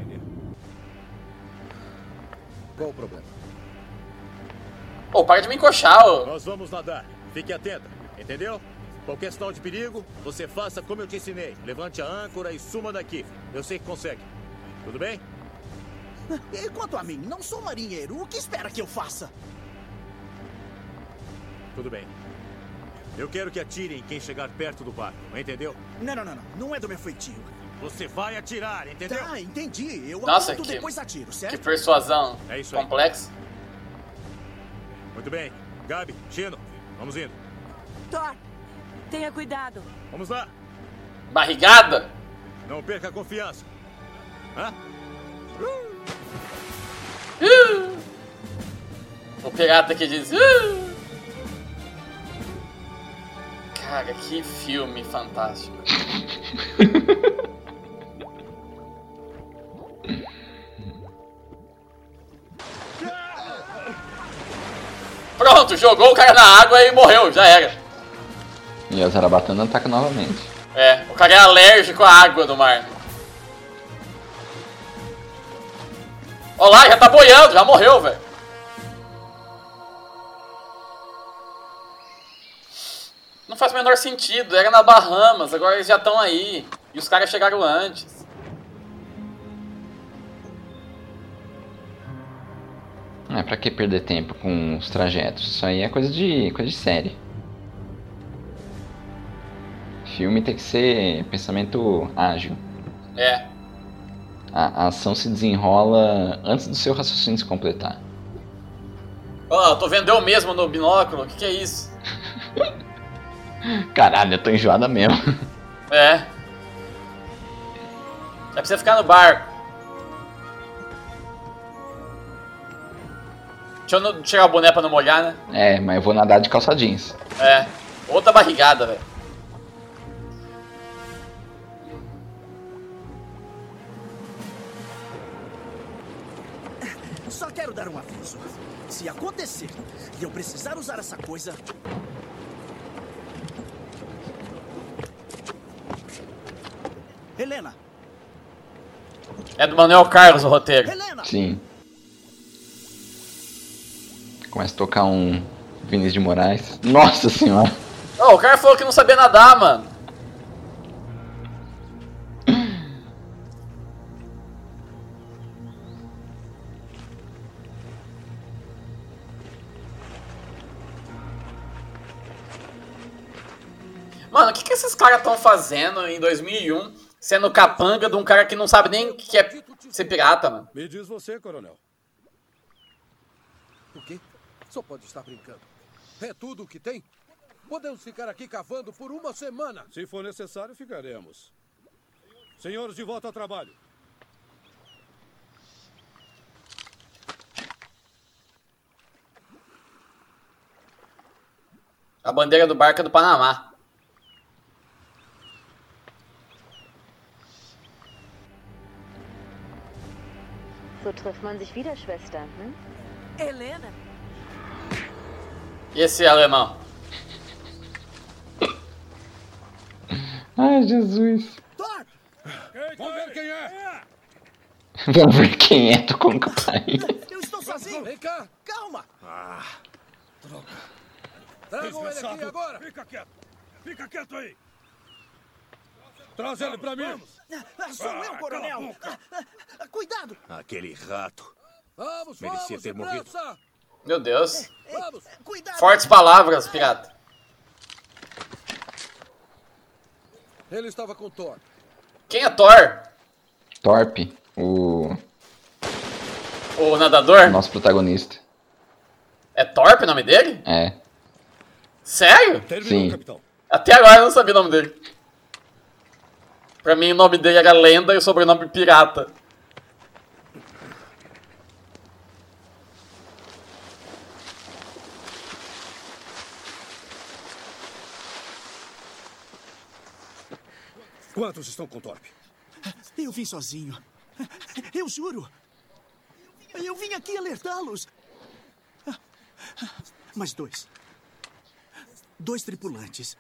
Qual o problema? Pô, para de me encoxar, ô. Nós vamos nadar. Fique atenta, entendeu? Qualquer sinal de perigo, você faça como eu te ensinei. Levante a âncora e suma daqui. Eu sei que consegue. Tudo bem? E quanto a mim, não sou marinheiro. O que espera que eu faça? Tudo bem. Eu quero que atirem quem chegar perto do barco, entendeu? Não, não, não, não. Não é do meu feitio. Você vai atirar, entendeu? Tá, entendi. Eu Nossa, que- depois atiro, certo? Que persuasão É isso aí. complexa. Muito bem. Gabi, Chino, vamos indo. Thor, tenha cuidado. Vamos lá. Barrigada? Não perca a confiança. Hã? [GASPS] O pirata que diz. "Uh". Cara, que filme fantástico. [LAUGHS] Pronto, jogou o cara na água e morreu, já era. E a Zarabatana ataca novamente. É, o cara é alérgico à água do mar. Olha lá, já tá boiando, já morreu, velho. Não faz o menor sentido, era na Bahamas, agora eles já estão aí. E os caras chegaram antes. É, pra que perder tempo com os trajetos? Isso aí é coisa de, coisa de série. Filme tem que ser pensamento ágil. É. A, a ação se desenrola antes do seu raciocínio se completar. Ó, eu tô vendo eu mesmo no binóculo, o que, que é isso? [LAUGHS] Caralho, eu tô enjoada mesmo. É. É pra você ficar no barco. Deixa eu não tirar o boné pra não molhar, né? É, mas eu vou nadar de calça jeans. É. Outra barrigada, velho. Quero dar um aviso. Se acontecer e eu precisar usar essa coisa. Helena, É do Manuel Carlos o roteiro. Sim. Começa a tocar um Vinícius de Moraes. Nossa senhora. Ó, o cara falou que não sabia nadar, mano. Mano, o que, que esses caras estão fazendo em 2001 sendo capanga de um cara que não sabe nem o que é ser pirata, mano? Me diz você, coronel. O quê? Só pode estar brincando. É tudo o que tem? Podemos ficar aqui cavando por uma semana. Se for necessário, ficaremos. Senhores, de volta ao trabalho. A bandeira do barco é do Panamá. Trifft man sich wieder, Schwester. Hm? Helena, E esse alemão? Ai, Jesus. Vamos ver quem é. [LAUGHS] Vamos ver quem é, tô com campainha. eu estou sozinho. Vem cá. Calma. Ah, droga. Tragam ele aqui agora. Fica quieto. Fica quieto aí. Traz ele pra mim. Ah, Sou eu, coronel. Ah, ah, Cuidado. Aquele rato. Vamos, Merecia vamos, ter morrido. Meu Deus. Vamos. Cuidado. Fortes palavras, pirata. Ele estava com Thor. Quem é Thor? Torpe, o O nadador? nosso protagonista. É Torp o nome dele? É. Sério? Sim. Até agora eu não sabia o nome dele. Pra mim o nome dele era Lenda e o sobrenome Pirata. Quantos estão com Torp? Eu vim sozinho. Eu juro. Eu vim aqui alertá-los. Mas dois. Dois tripulantes.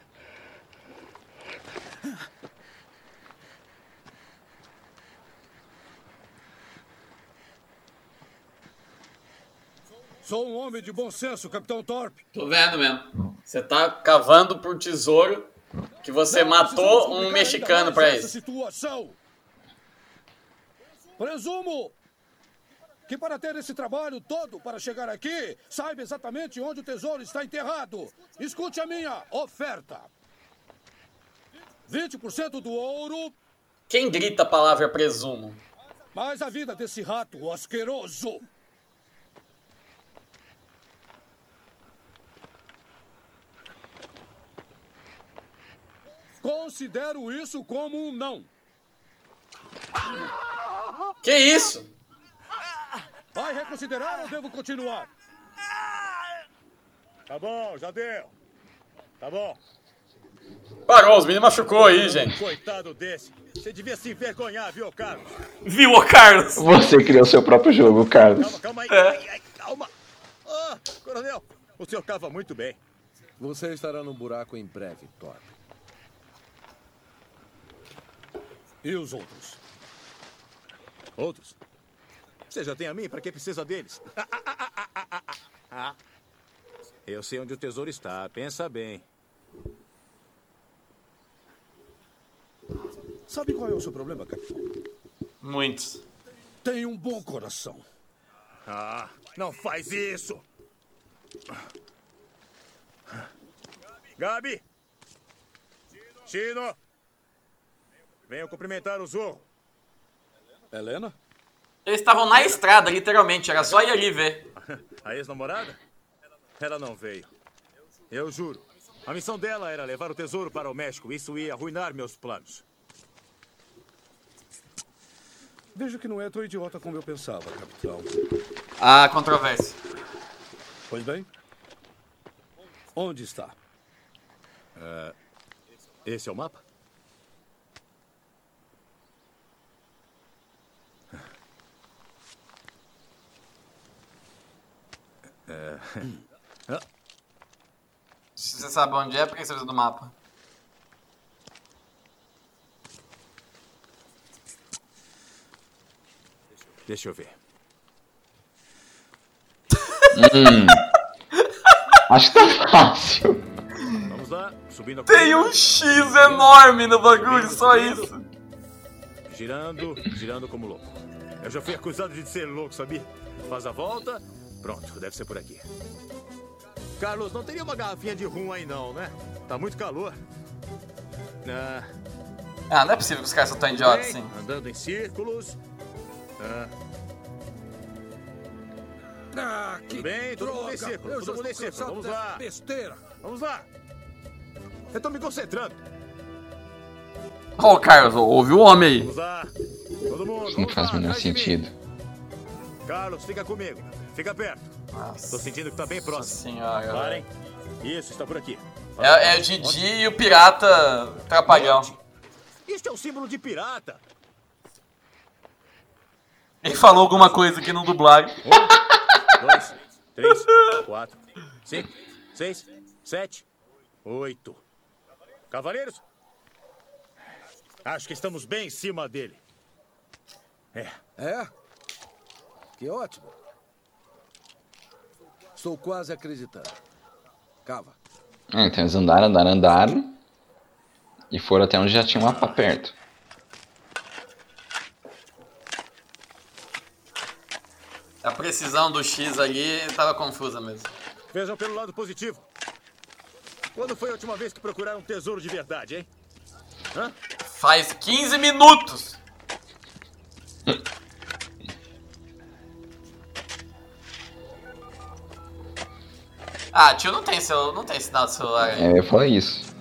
Sou um homem de bom senso, Capitão Thorpe. Tô vendo mesmo. Você tá cavando por tesouro que você Não matou um mexicano pra isso. situação. Presumo que para ter esse trabalho todo para chegar aqui, saiba exatamente onde o tesouro está enterrado. Escute a minha oferta. 20% do ouro, Quem grita a palavra presumo? mais a vida desse rato asqueroso. Considero isso como um não. Que isso? Vai reconsiderar ou devo continuar? Tá bom, já deu. Tá bom. Parou, os meninos machucou aí, gente. Coitado desse. Você devia se envergonhar, viu, Carlos? Viu, ô Carlos? Você criou seu próprio jogo, Carlos. Calma aí. É. Ai, ai, calma. Ah, coronel, o senhor cava muito bem. Você estará no buraco em breve, Thorpe. E os outros? Outros? Você já tem a mim? Pra que precisa deles? Ah, ah, ah. Eu sei onde o tesouro está. Pensa bem. Sabe qual é o seu problema, capitão? Muitos. Tem um bom coração. Ah, não faz isso! Gabi! Chino! Venham cumprimentar o Zorro. Helena? Eles estavam na estrada, literalmente. Era só ir ali ver. [LAUGHS] A ex-namorada? Ela não veio. Eu juro. A missão dela era levar o tesouro para o México. Isso ia arruinar meus planos. Vejo que não é tão idiota como eu pensava, capitão. Ah, controvérsia. Pois bem. Onde está? É, esse é o mapa? É. Ah, Se você sabe onde é, por que você precisa do mapa? Deixa eu ver. Hum. Acho que tá fácil. Vamos lá, subindo a Tem um X enorme no bagulho, só isso. Girando, girando como louco. Eu já fui acusado de ser louco, sabia? Faz a volta. Pronto, deve ser por aqui. Carlos, não teria uma garrafinha de rum aí não, né? Tá muito calor. Ah, Ah, não é possível que os caras são tão idiotas assim. Andando em círculos. Ah, Ah, tudo bem, todo mundo em círculo, Eu todo mundo em estou círculo. Vamos lá. Besteira! Vamos lá. Eu tô me concentrando. Ô, Carlos, ouve o homem aí. Vamos lá. Todo mundo. Isso não faz o menor sentido. Carlos, fica comigo. Fica perto. Tô sentindo que tá bem próximo. senhora. Parem. Isso, está por aqui. É, é o Didi e o pirata trapalhão. Isso é um símbolo de pirata. Ele falou alguma coisa aqui no dublagem. Um, dois, três, quatro, cinco, seis, sete, oito. Cavaleiros? Acho que estamos bem em cima dele. É. É? Que ótimo. Estou quase acreditando. Cava. É, então eles andaram, andaram, andaram. E foram até onde já tinha um mapa perto. A precisão do X ali tava confusa mesmo. Vejam pelo lado positivo. Quando foi a última vez que procuraram um tesouro de verdade, hein? Hã? Faz 15 minutos! [LAUGHS] Ah, tio, não tem, celu... não tem sinal de celular aí. É, eu falar isso.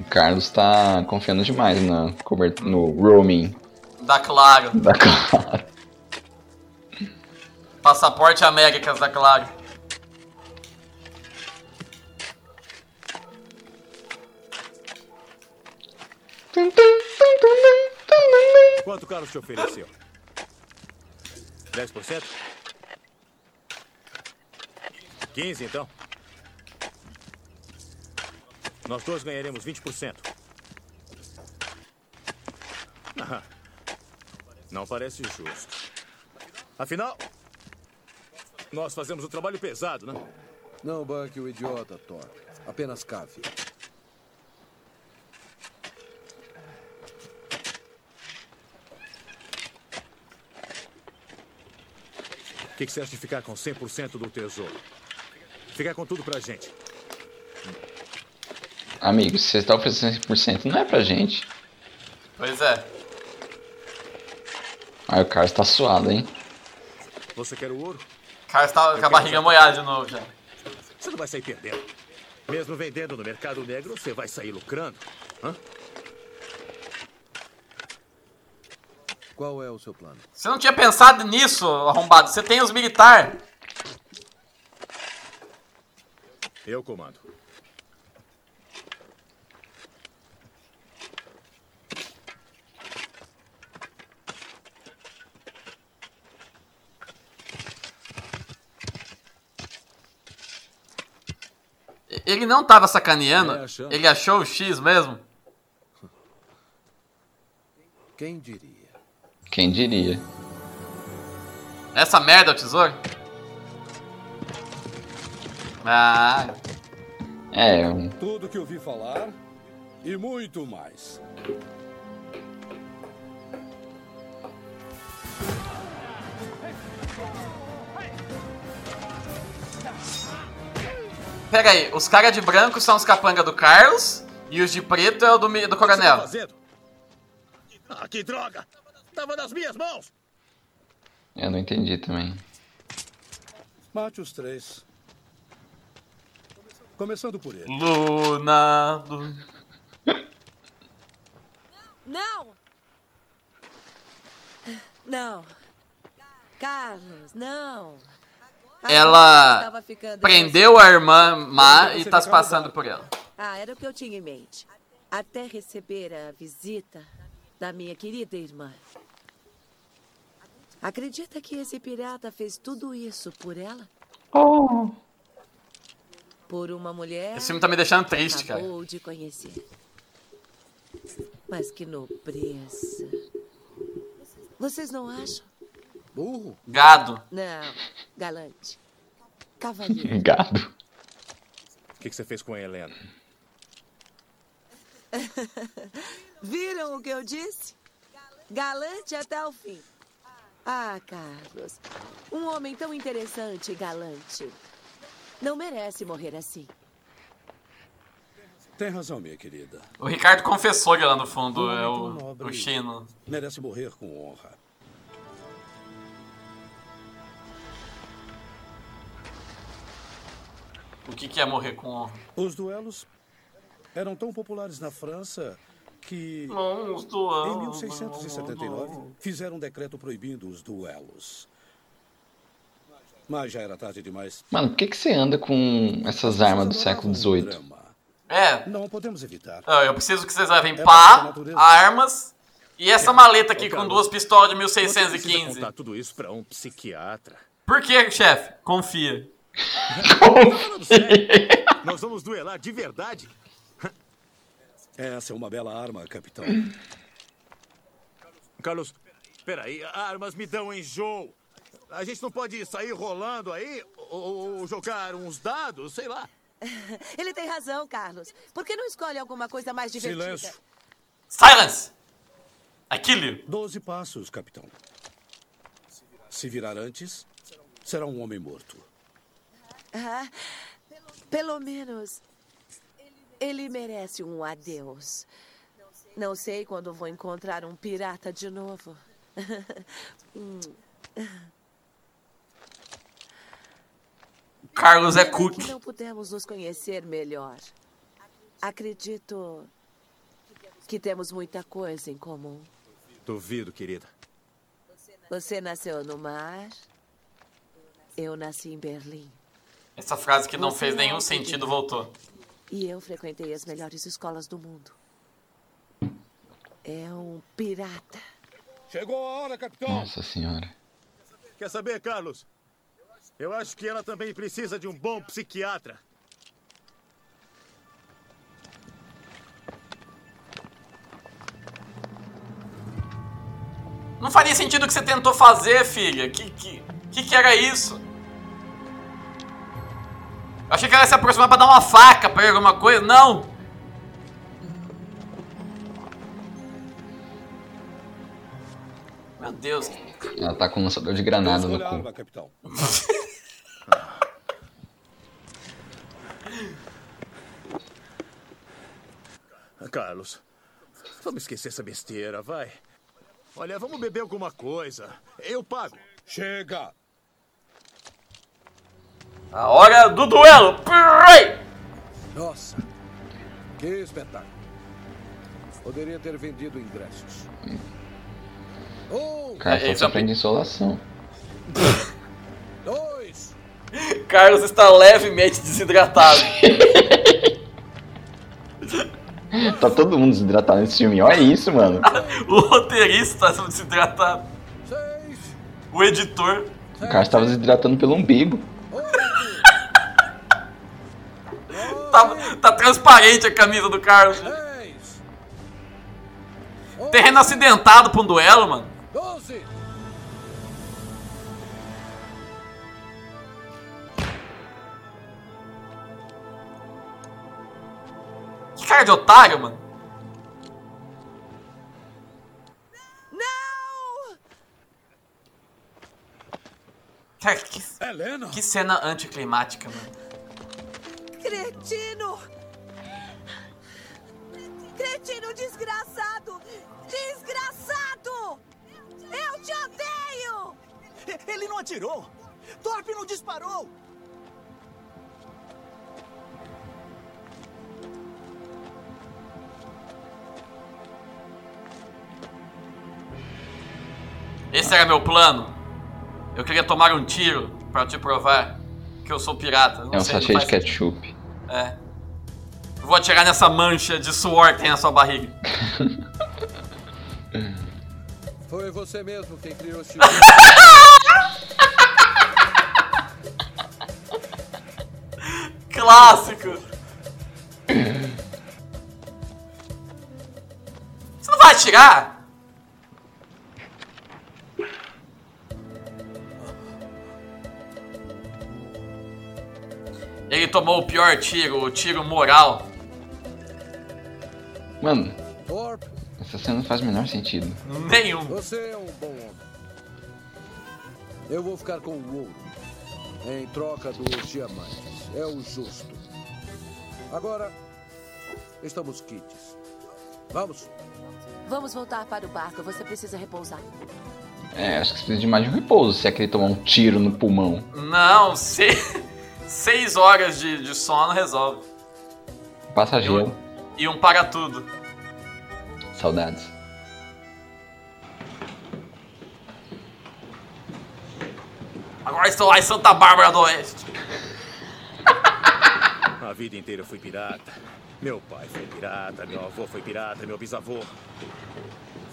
O Carlos tá confiando demais na cobert... no roaming Dá claro. da Claro. Passaporte Américas da Claro. Quanto o Carlos te ofereceu? 10%? 15 então? Nós dois ganharemos 20%. Ah, Não parece justo. Afinal, Nós fazemos o trabalho pesado, né? Não banque o idiota, Thor. Apenas cave. O que, que você acha de ficar com 100% do tesouro? Ficar com tudo pra gente. Amigo, se você tá oferecendo 100%, não é pra gente. Pois é. Aí o Carlos tá suado, hein? Você quer o ouro? O cara está com a barriga molhada de novo já. Você não vai sair perdendo. Mesmo vendendo no mercado negro, você vai sair lucrando. Hã? Qual é o seu plano? Você não tinha pensado nisso, arrombado. Você tem os militar. Eu comando. Ele não tava sacaneando. É. Ele achou o X mesmo. Quem diria? Quem diria? Essa merda é o tesouro? Ah, É, Tudo que ouvi falar e muito mais. Pega aí. Os caras de branco são os capanga do Carlos. E os de preto é o do, do coronel. fazendo? Ah, que droga! Tava nas minhas mãos! eu não entendi também. Mate os três. Começando por ele. Luna. Lu- Não! Não. Carlos, não. Agora Ela prendeu a irmã má e tá se passando por ela. Ah, era o que eu tinha em mente. Até receber a visita da minha querida irmã. Acredita que esse pirata fez tudo isso por ela? Oh. Por uma mulher. Esse filme tá me deixando triste, cara. acabou de conhecer. Mas que nobreza. Vocês não acham? Burro? Gado. Não, galante. [LAUGHS] Cavalheiro. Gado. O que, que você fez com a Helena? [LAUGHS] Viram o que eu disse? Galante até o fim. Ah, Carlos. Um homem tão interessante e galante. Não merece morrer assim. Tem razão, minha querida. O Ricardo confessou que lá no fundo é o, o Chino. Merece morrer com honra. O que, que é morrer com honra? Os duelos eram tão populares na França que, Não, os duelos, em 1679, fizeram um decreto proibindo os duelos. Mas já era tarde demais. Mano, por que, que você anda com essas armas do século XVIII? É. Não podemos evitar. Ah, eu preciso que vocês levem É pá, armas e essa maleta aqui com duas pistolas de Você precisa 1615. contar tudo isso pra um psiquiatra. Por que, chefe? Confia. [LAUGHS] Falando sério, Nós vamos duelar de verdade? Essa é uma bela arma, capitão. Carlos, peraí, armas me dão enjoo. A gente não pode sair rolando aí ou, ou jogar uns dados, sei lá. [LAUGHS] Ele tem razão, Carlos. Por que não escolhe alguma coisa mais divertida? Silêncio. Silence! You. Doze passos, capitão. Se virar antes, será um homem morto. Ah, pelo menos ele merece um adeus. Não sei quando vou encontrar um pirata de novo. [LAUGHS] Hum. Carlos é cook. que não pudemos nos conhecer melhor. Acredito que temos muita coisa em comum. Duvido, querida. Você nasceu no mar. Eu nasci em Berlim. Essa frase que não Você fez é nenhum alto sentido voltou. E eu frequentei as melhores escolas do mundo. É um pirata. Chegou a hora, capitão. Nossa senhora. Quer saber, Carlos? Eu acho que ela também precisa de um bom psiquiatra. Não faria sentido o que você tentou fazer, filha. Que que, que, que era isso? Achei que ela ia se aproximar pra dar uma faca pra ele, alguma coisa. Não! Meu Deus. Ela tá com um lançador de granada no cu. arma, capitão. Carlos, vamos esquecer essa besteira, vai. Olha, vamos beber alguma coisa. Eu pago. Chega! A hora do duelo! Nossa, que espetáculo. Poderia ter vendido ingressos. Um, Cara, É, só isso é aprende insolação. dois, Carlos está levemente desidratado. [LAUGHS] Tá todo mundo desidratado nesse filme. Olha isso, mano. o roteirista está desidratado. seis, O editor. O cara estava desidratando pelo umbigo. Tá, tá transparente a camisa do Carlos. dez, Terreno acidentado pra um duelo, mano. Que cara de otário, mano. Não! Cara, que, que cena anticlimática, mano. Cretino! Cretino desgraçado! Desgraçado! Eu te odeio! Ele não atirou! Thorpe não disparou! Esse era meu plano. Eu queria tomar um tiro pra te provar que eu sou pirata. Não É um sachê de faz- ketchup. É. Vou atirar nessa mancha de suor que tem na sua barriga. [LAUGHS] Foi você mesmo quem criou esse [LAUGHS] Clássico. Você não vai atirar? Tomou o pior tiro, o tiro moral. Mano, essa cena não faz o menor sentido. Nenhum. você é um bom homem. Eu vou ficar com o ouro. Em troca dos diamantes. É o justo. Agora, estamos quites. Vamos. Vamos voltar para o barco, você precisa repousar. É, acho que você precisa de mais de um repouso se é que ele tomar um tiro no pulmão. Não, seis, seis horas de, de sono resolve. Passa gelo. E um para tudo. Saudades. Agora estou lá em Santa Bárbara do Oeste. [LAUGHS] A vida inteira eu fui pirata. Meu pai foi pirata, meu avô foi pirata, meu bisavô.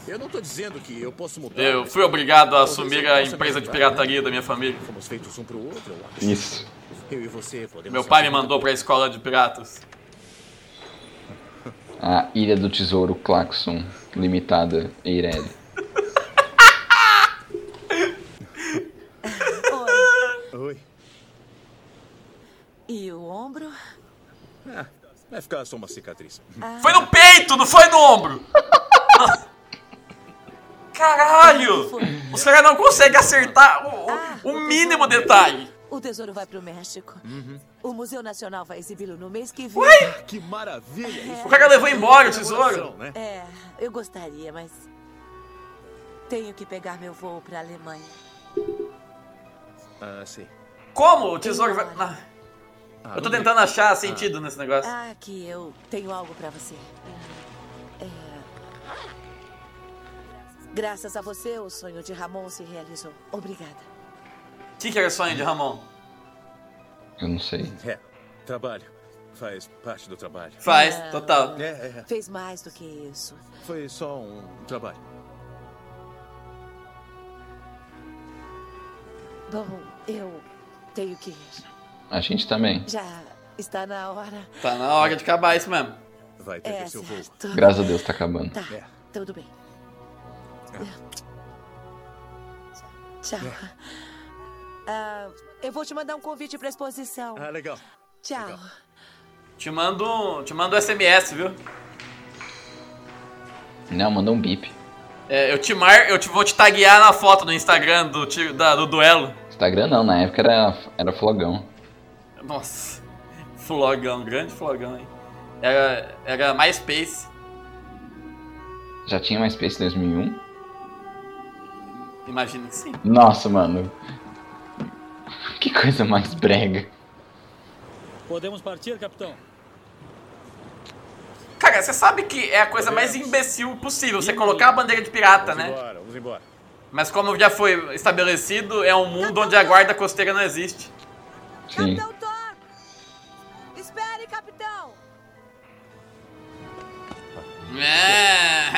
Eu não tô dizendo que eu posso mudar. Eu fui obrigado a assumir a empresa de pirataria da minha família. Fomos feitos um pro outro, eu acho. Isso. Eu e você podemos. Meu pai me mandou pra escola de piratas. [LAUGHS] A Ilha do Tesouro Claxon Limitada Eireli. [LAUGHS] Oi. E o ombro? Ah, vai ficar só uma cicatriz. Foi no peito, não foi no ombro! [LAUGHS] Caralho! Os caras não conseguem acertar o, o- o mínimo detalhe. O tesouro vai pro México. Uhum. O Museu Nacional vai exibi-lo no mês que vem. Ué? Que maravilha! Isso O cara levou é embora o tesouro. coração, né? É, eu gostaria, mas. Tenho que pegar meu voo pra Alemanha. Ah, sim. Como o tesouro vai. Ah, Ah, eu tô tentando achar sentido nesse negócio. Ah, que eu tenho algo pra você. É... Graças a você, o sonho de Ramon se realizou. Obrigada. O que, que era o sonho de Ramon? Eu não sei. É, trabalho. Faz parte do trabalho. Faz, Não. total. É, é, é. Fez mais do que isso. Foi só um trabalho. Bom, eu tenho que ir. A gente também. Já está na hora. Tá na hora de acabar isso mesmo. Vai É, certo. Graças a Deus tá acabando. Tá, tudo bem. Tchau. Ah, eu vou te mandar um convite pra exposição. Ah, legal. Tchau. Te mando, um- te mando um SMS, viu? Não, mandou um bip. É, eu te mar, eu te, vou te taguear na foto no Instagram do, da- do duelo. Instagram não, na época era, era flogão. Nossa, flogão, grande flogão, hein? Era, era MySpace. Já tinha MySpace em 2001? Imagino que sim. Nossa, mano. [LAUGHS] Que coisa mais brega. Podemos partir, capitão? Cara, você sabe que é a coisa mais imbecil possível, você colocar a bandeira de pirata, Vamos né? embora, vamos embora. Mas como já foi estabelecido, é um mundo onde a guarda costeira não existe. Sim. Espere, capitão! É.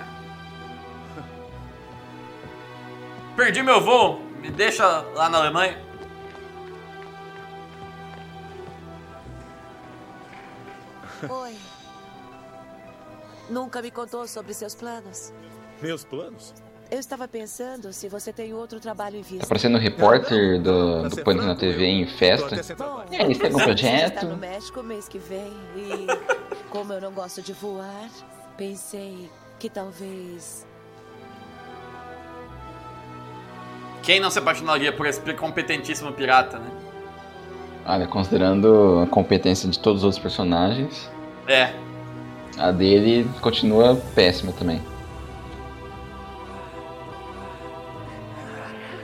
[LAUGHS] Perdi meu voo. Me deixa lá na Alemanha. Oi. Nunca me contou sobre seus planos. Meus planos? Eu estava pensando se você tem outro trabalho em vista. Tá parecendo o repórter do, do Pânico na TV em festa. Bom, E aí, você tem Você está projeto? no México mês que vem e como eu não gosto de voar, pensei que talvez Quem não se apaixonaria por esse competentíssimo pirata, né? Olha, considerando a competência de todos os outros personagens, É. a dele continua péssima também.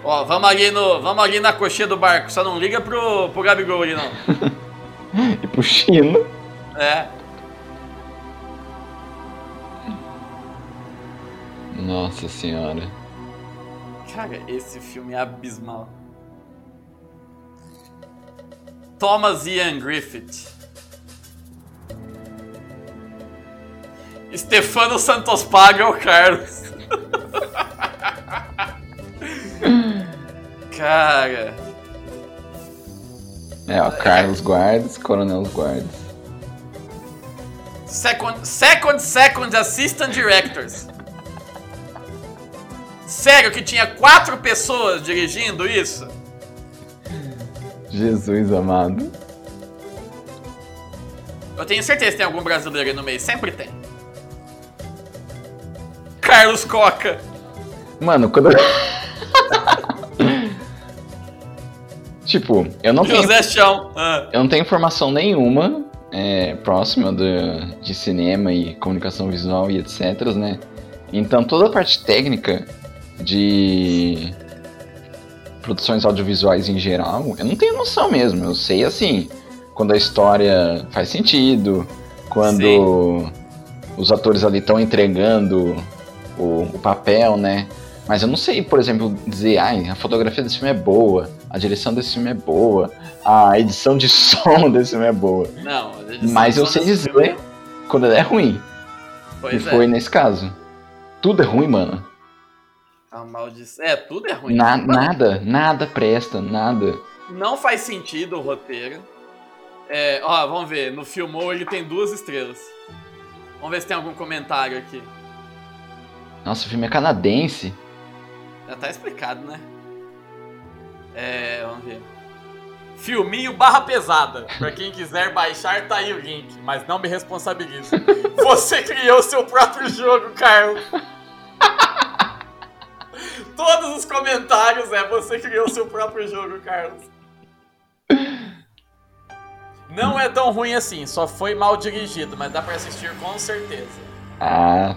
Ó, vamos ali, no, vamos ali na coxinha do barco. Só não liga pro, pro Gabigol ali, não. [LAUGHS] E pro Chino. É. Nossa senhora. Cara, esse filme é abismal. Thomas Ian Griffith. Stefano Santos Paga é o Carlos. [LAUGHS] Cara. É, ó, Carlos Guardas, Coronel Guardas. Second, second, second Assistant Directors. Sério que tinha quatro pessoas dirigindo isso? Jesus amado. Eu tenho certeza que tem algum brasileiro aí no meio, sempre tem. Carlos Coca. Mano, quando. tipo, eu não tenho. José Chão. Ah. Eu não tenho informação nenhuma é, próxima do, de cinema e comunicação visual e etc, né? Então toda a parte técnica de produções audiovisuais em geral, eu não tenho noção mesmo. Eu sei assim, quando a história faz sentido, quando os atores ali estão entregando o, o papel, né? Mas eu não sei, por exemplo, dizer, ai, a fotografia desse filme é boa, a direção desse filme é boa, a edição de [LAUGHS] som desse filme é boa. Não, Mas eu sei dizer quando ela é ruim. Pois e é. foi nesse caso. Tudo é ruim, mano. A maldição. É, tudo é ruim. Na- Mano, nada, nada presta, nada. Não faz sentido o roteiro. É, ó, vamos ver. No Filmou ele tem duas estrelas. Vamos ver se tem algum comentário aqui. Nossa, o filme é canadense. Já tá explicado, né? É, vamos ver. Filminho barra pesada. Pra quem quiser baixar, tá aí o link. Mas não me responsabilize. [LAUGHS] Você criou seu próprio jogo, Carlos. Todos os comentários é você criou seu próprio jogo, Carlos. Não é tão ruim assim, só foi mal dirigido, mas dá pra assistir com certeza. Ah.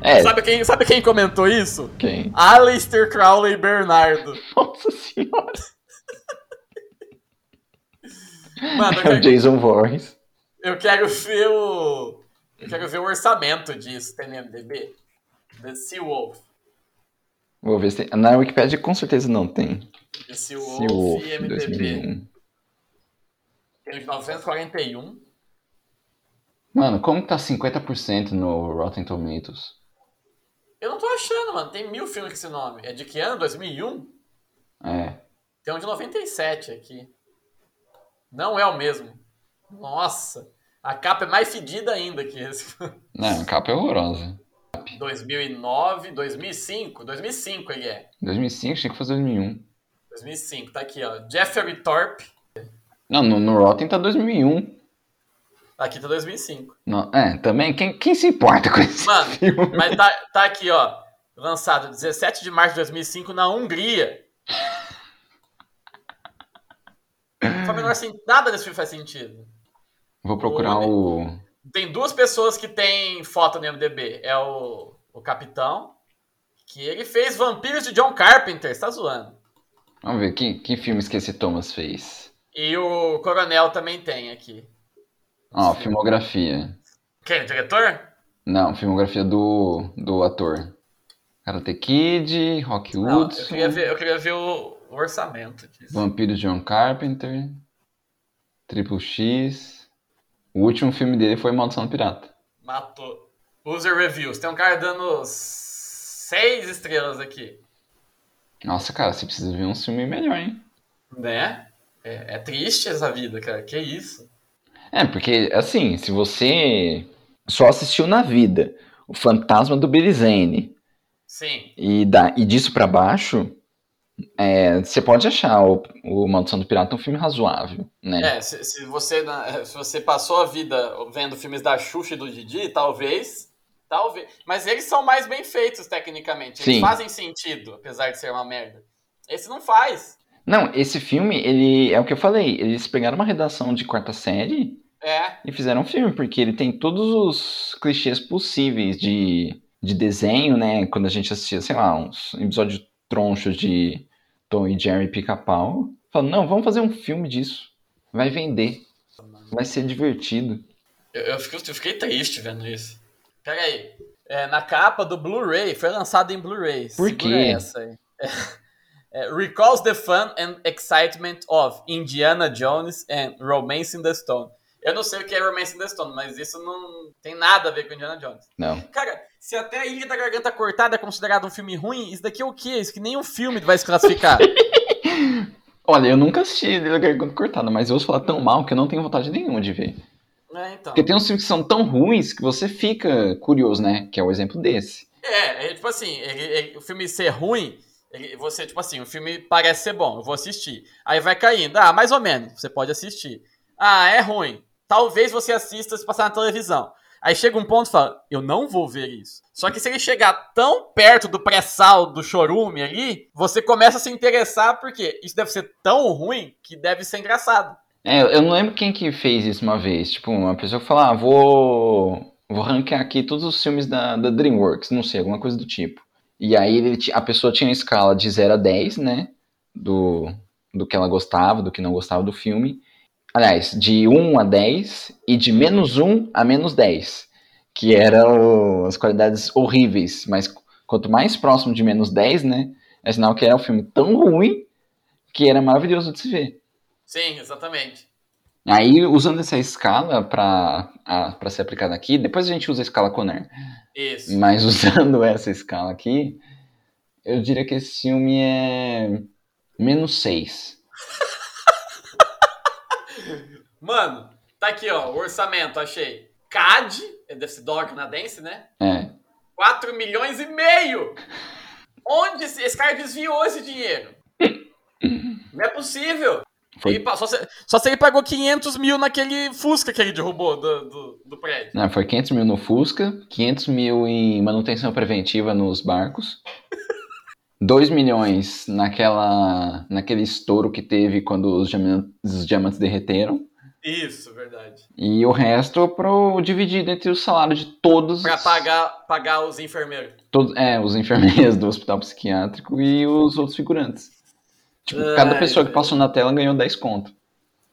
É. Sabe, quem, sabe quem comentou isso? Quem? Aleister Crowley Bernardo. [LAUGHS] Nossa senhora. Mano, É o Jason Voorhees. eu quero ver o. Eu quero ver o orçamento disso, tem no MDB? The Sea Wolf. Vou ver se tem. Na Wikipedia com certeza não tem. The Sea Wolf, Wolf, e MDB. 2001. Tem os 941. Mano, como que tá 50% no Rotten Tomatoes? Eu não tô achando, mano. Tem mil filmes com esse nome. É de que ano? 2001? É. Tem um de 97 aqui. Não é o mesmo. Nossa. A capa é mais fedida ainda que esse. Não, a capa é horrorosa. 2009, 2005. 2005 ele é. 2005 tinha que fazer 2001. 2005, tá aqui, ó. Jeffrey Thorpe. Não, no, no Rotten tá 2001. Aqui tá 2005. Não, é, também, quem, quem se importa com isso? Mano, [LAUGHS] mas tá, tá aqui, ó. Lançado 17 de março de 2005 na Hungria. Não faz o menor sen- Nada desse filme faz sentido. Vou procurar o. Tem duas pessoas que tem foto no MDB. É o, o Capitão, que ele fez Vampiros de John Carpenter, você tá zoando. Vamos ver, que, que filmes que esse Thomas fez? E o Coronel também tem aqui. Ó, filmografia. Quem? O diretor? Não, filmografia do, do ator. Karate Kid, Rock Não, eu queria ver, eu queria ver o, o orçamento disso. Vampiros John Carpenter, Triple X. O último filme dele foi Maldição do Pirata. Matou. User Reviews. Tem um cara dando seis estrelas aqui. Nossa, cara, você precisa ver um filme melhor, hein? Né? É, é triste essa vida, cara. Que isso? É, porque, assim, se você só assistiu na vida o Fantasma do Billy Zane Sim. e, da, e disso pra baixo, é, você pode achar o, o Maldição do Pirata um filme razoável, né? É, se, se você, na- se você passou a vida vendo filmes da Xuxa e do Didi, talvez. Talvez. Mas eles são mais bem feitos tecnicamente. Eles Sim. fazem sentido, apesar de ser uma merda. Esse não faz. Não, esse filme, ele é o que eu falei, eles pegaram uma redação de quarta série É. e fizeram um filme, porque ele tem todos os clichês possíveis de, de desenho, né? Quando a gente assistia, sei lá, uns episódios tronchos de Tom e Jerry Pica-Pau. Falando, não, vamos fazer um filme disso. Vai vender. Vai ser divertido. Eu, eu fiquei, eu fiquei triste vendo isso. Pera aí. É, na capa do Blu-ray, foi lançado em Blu-ray. Por Segura quê? Essa aí. É, recalls the fun and excitement of Indiana Jones and Romance in the Stone. Eu não sei o que é Romance in the Stone, mas isso não tem nada a ver com Indiana Jones. Não. Cara, se até a Ilha da Garganta Cortada é considerado um filme ruim, isso daqui é o quê? Isso que nem um filme vai se classificar. [LAUGHS] Olha, eu nunca assisti Ilha da Garganta Cortada, mas eu ouço falar tão mal que eu não tenho vontade nenhuma de ver. é, então. Porque tem uns filmes que são tão ruins que você fica curioso, né? Que é o exemplo desse. É, é tipo assim, o filme ser ruim, você, tipo assim, o filme parece ser bom, eu vou assistir. Aí vai caindo, ah, mais ou menos, você pode assistir. Ah, é ruim. Talvez você assista se passar na televisão. Aí chega um ponto e fala, eu não vou ver isso. Só que se ele chegar tão perto do pré-sal do chorume ali, você começa a se interessar porque isso deve ser tão ruim que deve ser engraçado. É, eu não lembro quem que fez isso uma vez. Tipo, uma pessoa que falou, ah, vou, vou ranquear aqui todos os filmes da, da DreamWorks, não sei, alguma coisa do tipo. E aí ele, a pessoa tinha uma escala de 0 a 10, né? Do, do que ela gostava, do que não gostava do filme. Aliás, de 1 a 10 e de menos 1 a menos 10. Que eram as qualidades horríveis. Mas quanto mais próximo de menos 10, né? É sinal que era um filme tão ruim que era maravilhoso de se ver. Sim, exatamente. Aí, usando essa escala para ser aplicada aqui, depois a gente usa a escala Conner. Isso. Mas usando [LAUGHS] essa escala aqui, eu diria que esse filme é menos 6. [LAUGHS] Mano, tá aqui, ó, o orçamento, achei. CAD, é deve ser dólar canadense, né? É. 4 milhões e meio! Onde esse, esse cara desviou esse dinheiro? Não é possível. Foi- Ele só, se, só se ele pagou 500 mil naquele Fusca que ele derrubou do, do, do prédio. Não, foi 500 mil no Fusca, 500 mil em manutenção preventiva nos barcos, [LAUGHS] 2 milhões naquela, naquele estouro que teve quando os diamantes, os diamantes derreteram, Isso, verdade. e o resto pro, dividido entre o salário de todos, Pra pagar, pagar os enfermeiros. todos é, os enfermeiros do hospital psiquiátrico e os outros figurantes. Tipo, cada Ai, pessoa que passou na tela ganhou 10 conto,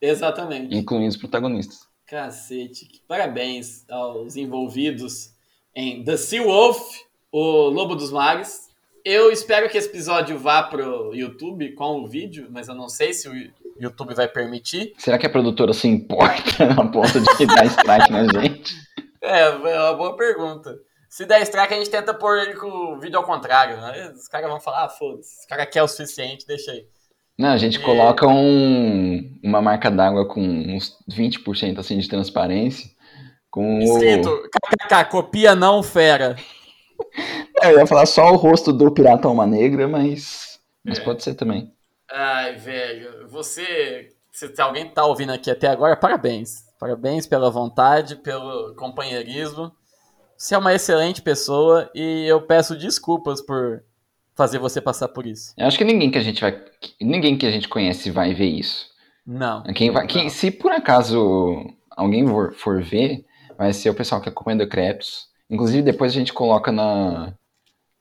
Exatamente. incluindo os protagonistas. Cacete. Parabéns aos envolvidos em The Sea Wolf, o Lobo dos Mares. Eu espero que esse episódio vá pro YouTube com o vídeo, mas eu não sei se o YouTube vai permitir. Será que a produtora se importa [LAUGHS] a ponto de dar strike na gente? É, é uma boa pergunta. Se der strike, a gente tenta pôr ele com o vídeo ao contrário. Né? Os caras vão falar, ah, foda-se, esse cara quer o suficiente, deixa aí. Não, a gente E- coloca um, uma marca d'água com uns 20% assim de transparência. Com Escrito, o... kkk, copia não, fera. É, eu ia falar só o rosto do Pirata Alma Negra, mas, mas É. pode ser também. Ai, velho, você Se alguém tá ouvindo aqui até agora, parabéns. Parabéns pela vontade, pelo companheirismo. Você é uma excelente pessoa e eu peço desculpas por fazer você passar por isso. Eu acho que ninguém que a gente vai. Ninguém que a gente conhece vai ver isso. Não. Quem vai, quem, se por acaso alguém for, for ver, vai ser o pessoal que acompanha do Crepes. Inclusive, depois a gente coloca na,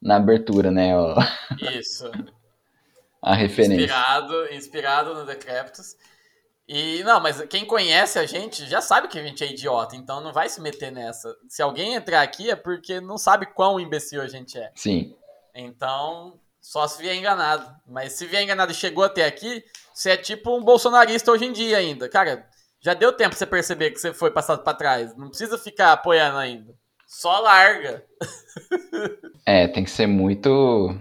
na abertura, né? Isso. a referência. Inspirado, inspirado no Decreptus. E não, mas quem conhece a gente já sabe que a gente é idiota, então não vai se meter nessa. Se alguém entrar aqui é porque não sabe quão imbecil a gente é. Sim. Então, só se vier enganado. Mas se vier enganado e chegou até aqui, você é tipo um bolsonarista hoje em dia ainda. Cara, já deu tempo pra você perceber que você foi passado pra trás. Não precisa ficar apoiando ainda. Só larga. É, tem que ser muito.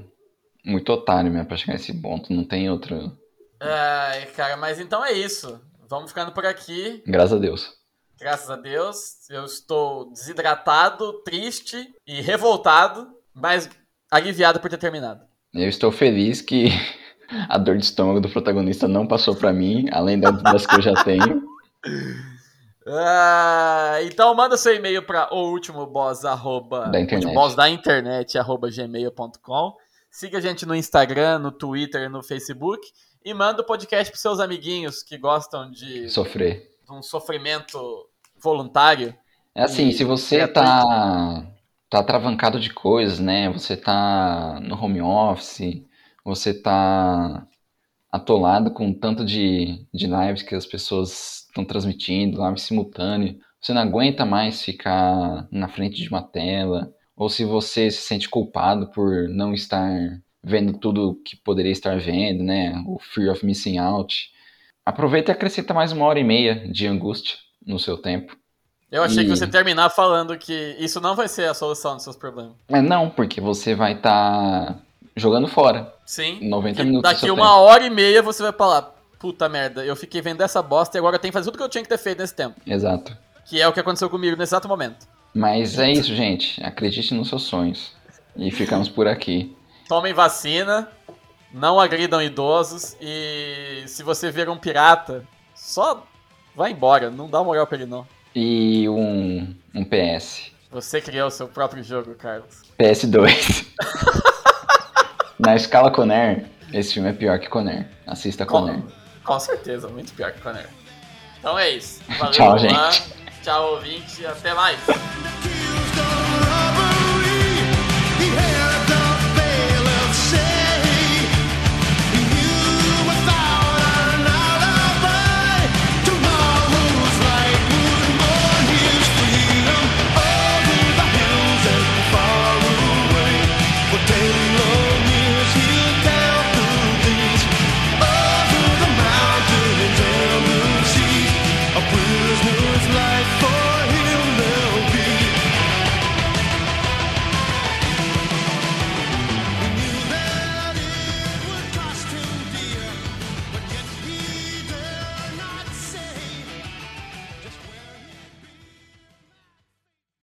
Muito otário mesmo pra chegar nesse ponto. Não tem outro. Ai, cara, mas então é isso. Vamos ficando por aqui. Graças a Deus. Graças a Deus. Eu estou desidratado, triste e revoltado, mas aliviado por ter terminado. Eu estou feliz que [LAUGHS] a dor de estômago do protagonista não passou pra mim, além da- das que eu já tenho. [LAUGHS] Ah, então manda seu e-mail para o último boss arroba, Da internet. último boss da internet arroba gmail.com. Siga a gente no Instagram, no Twitter no Facebook. E manda o podcast pros seus amiguinhos que gostam de, Sofrer. de um sofrimento voluntário. É assim, se você gratuito. tá, tá travancado de coisas, né? Você tá no home office, você tá atolado com tanto de, de lives que as pessoas estão transmitindo, live simultâneo. Você não aguenta mais ficar na frente de uma tela, ou se você se sente culpado por não estar vendo tudo que poderia estar vendo, né? O fear of missing out. Aproveita e acrescenta mais uma hora e meia de angústia no seu tempo. Eu achei que E- você ia terminar falando que isso não vai ser a solução dos seus problemas. Mas não, porque você vai estar jogando fora. Sim. 90 E minutos daqui uma hora e meia você vai falar, puta merda, eu fiquei vendo essa bosta e agora eu tenho que fazer tudo que eu tinha que ter feito nesse tempo. Exato. Que é o que aconteceu comigo nesse exato momento. Mas é isso, gente. Acredite nos seus sonhos. E ficamos por aqui. Tomem vacina, não agridam idosos e se você ver um pirata, só vai embora, não dá moral pra ele não. E um, um PS. Você criou o seu próprio jogo, Carlos. PS2. [LAUGHS] Na escala Conner, esse filme é pior que Conner. Assista Conner. Com certeza, muito pior que Conner. Então é isso. Valeu, Tchau, gente. Tchau, ouvinte. Até mais.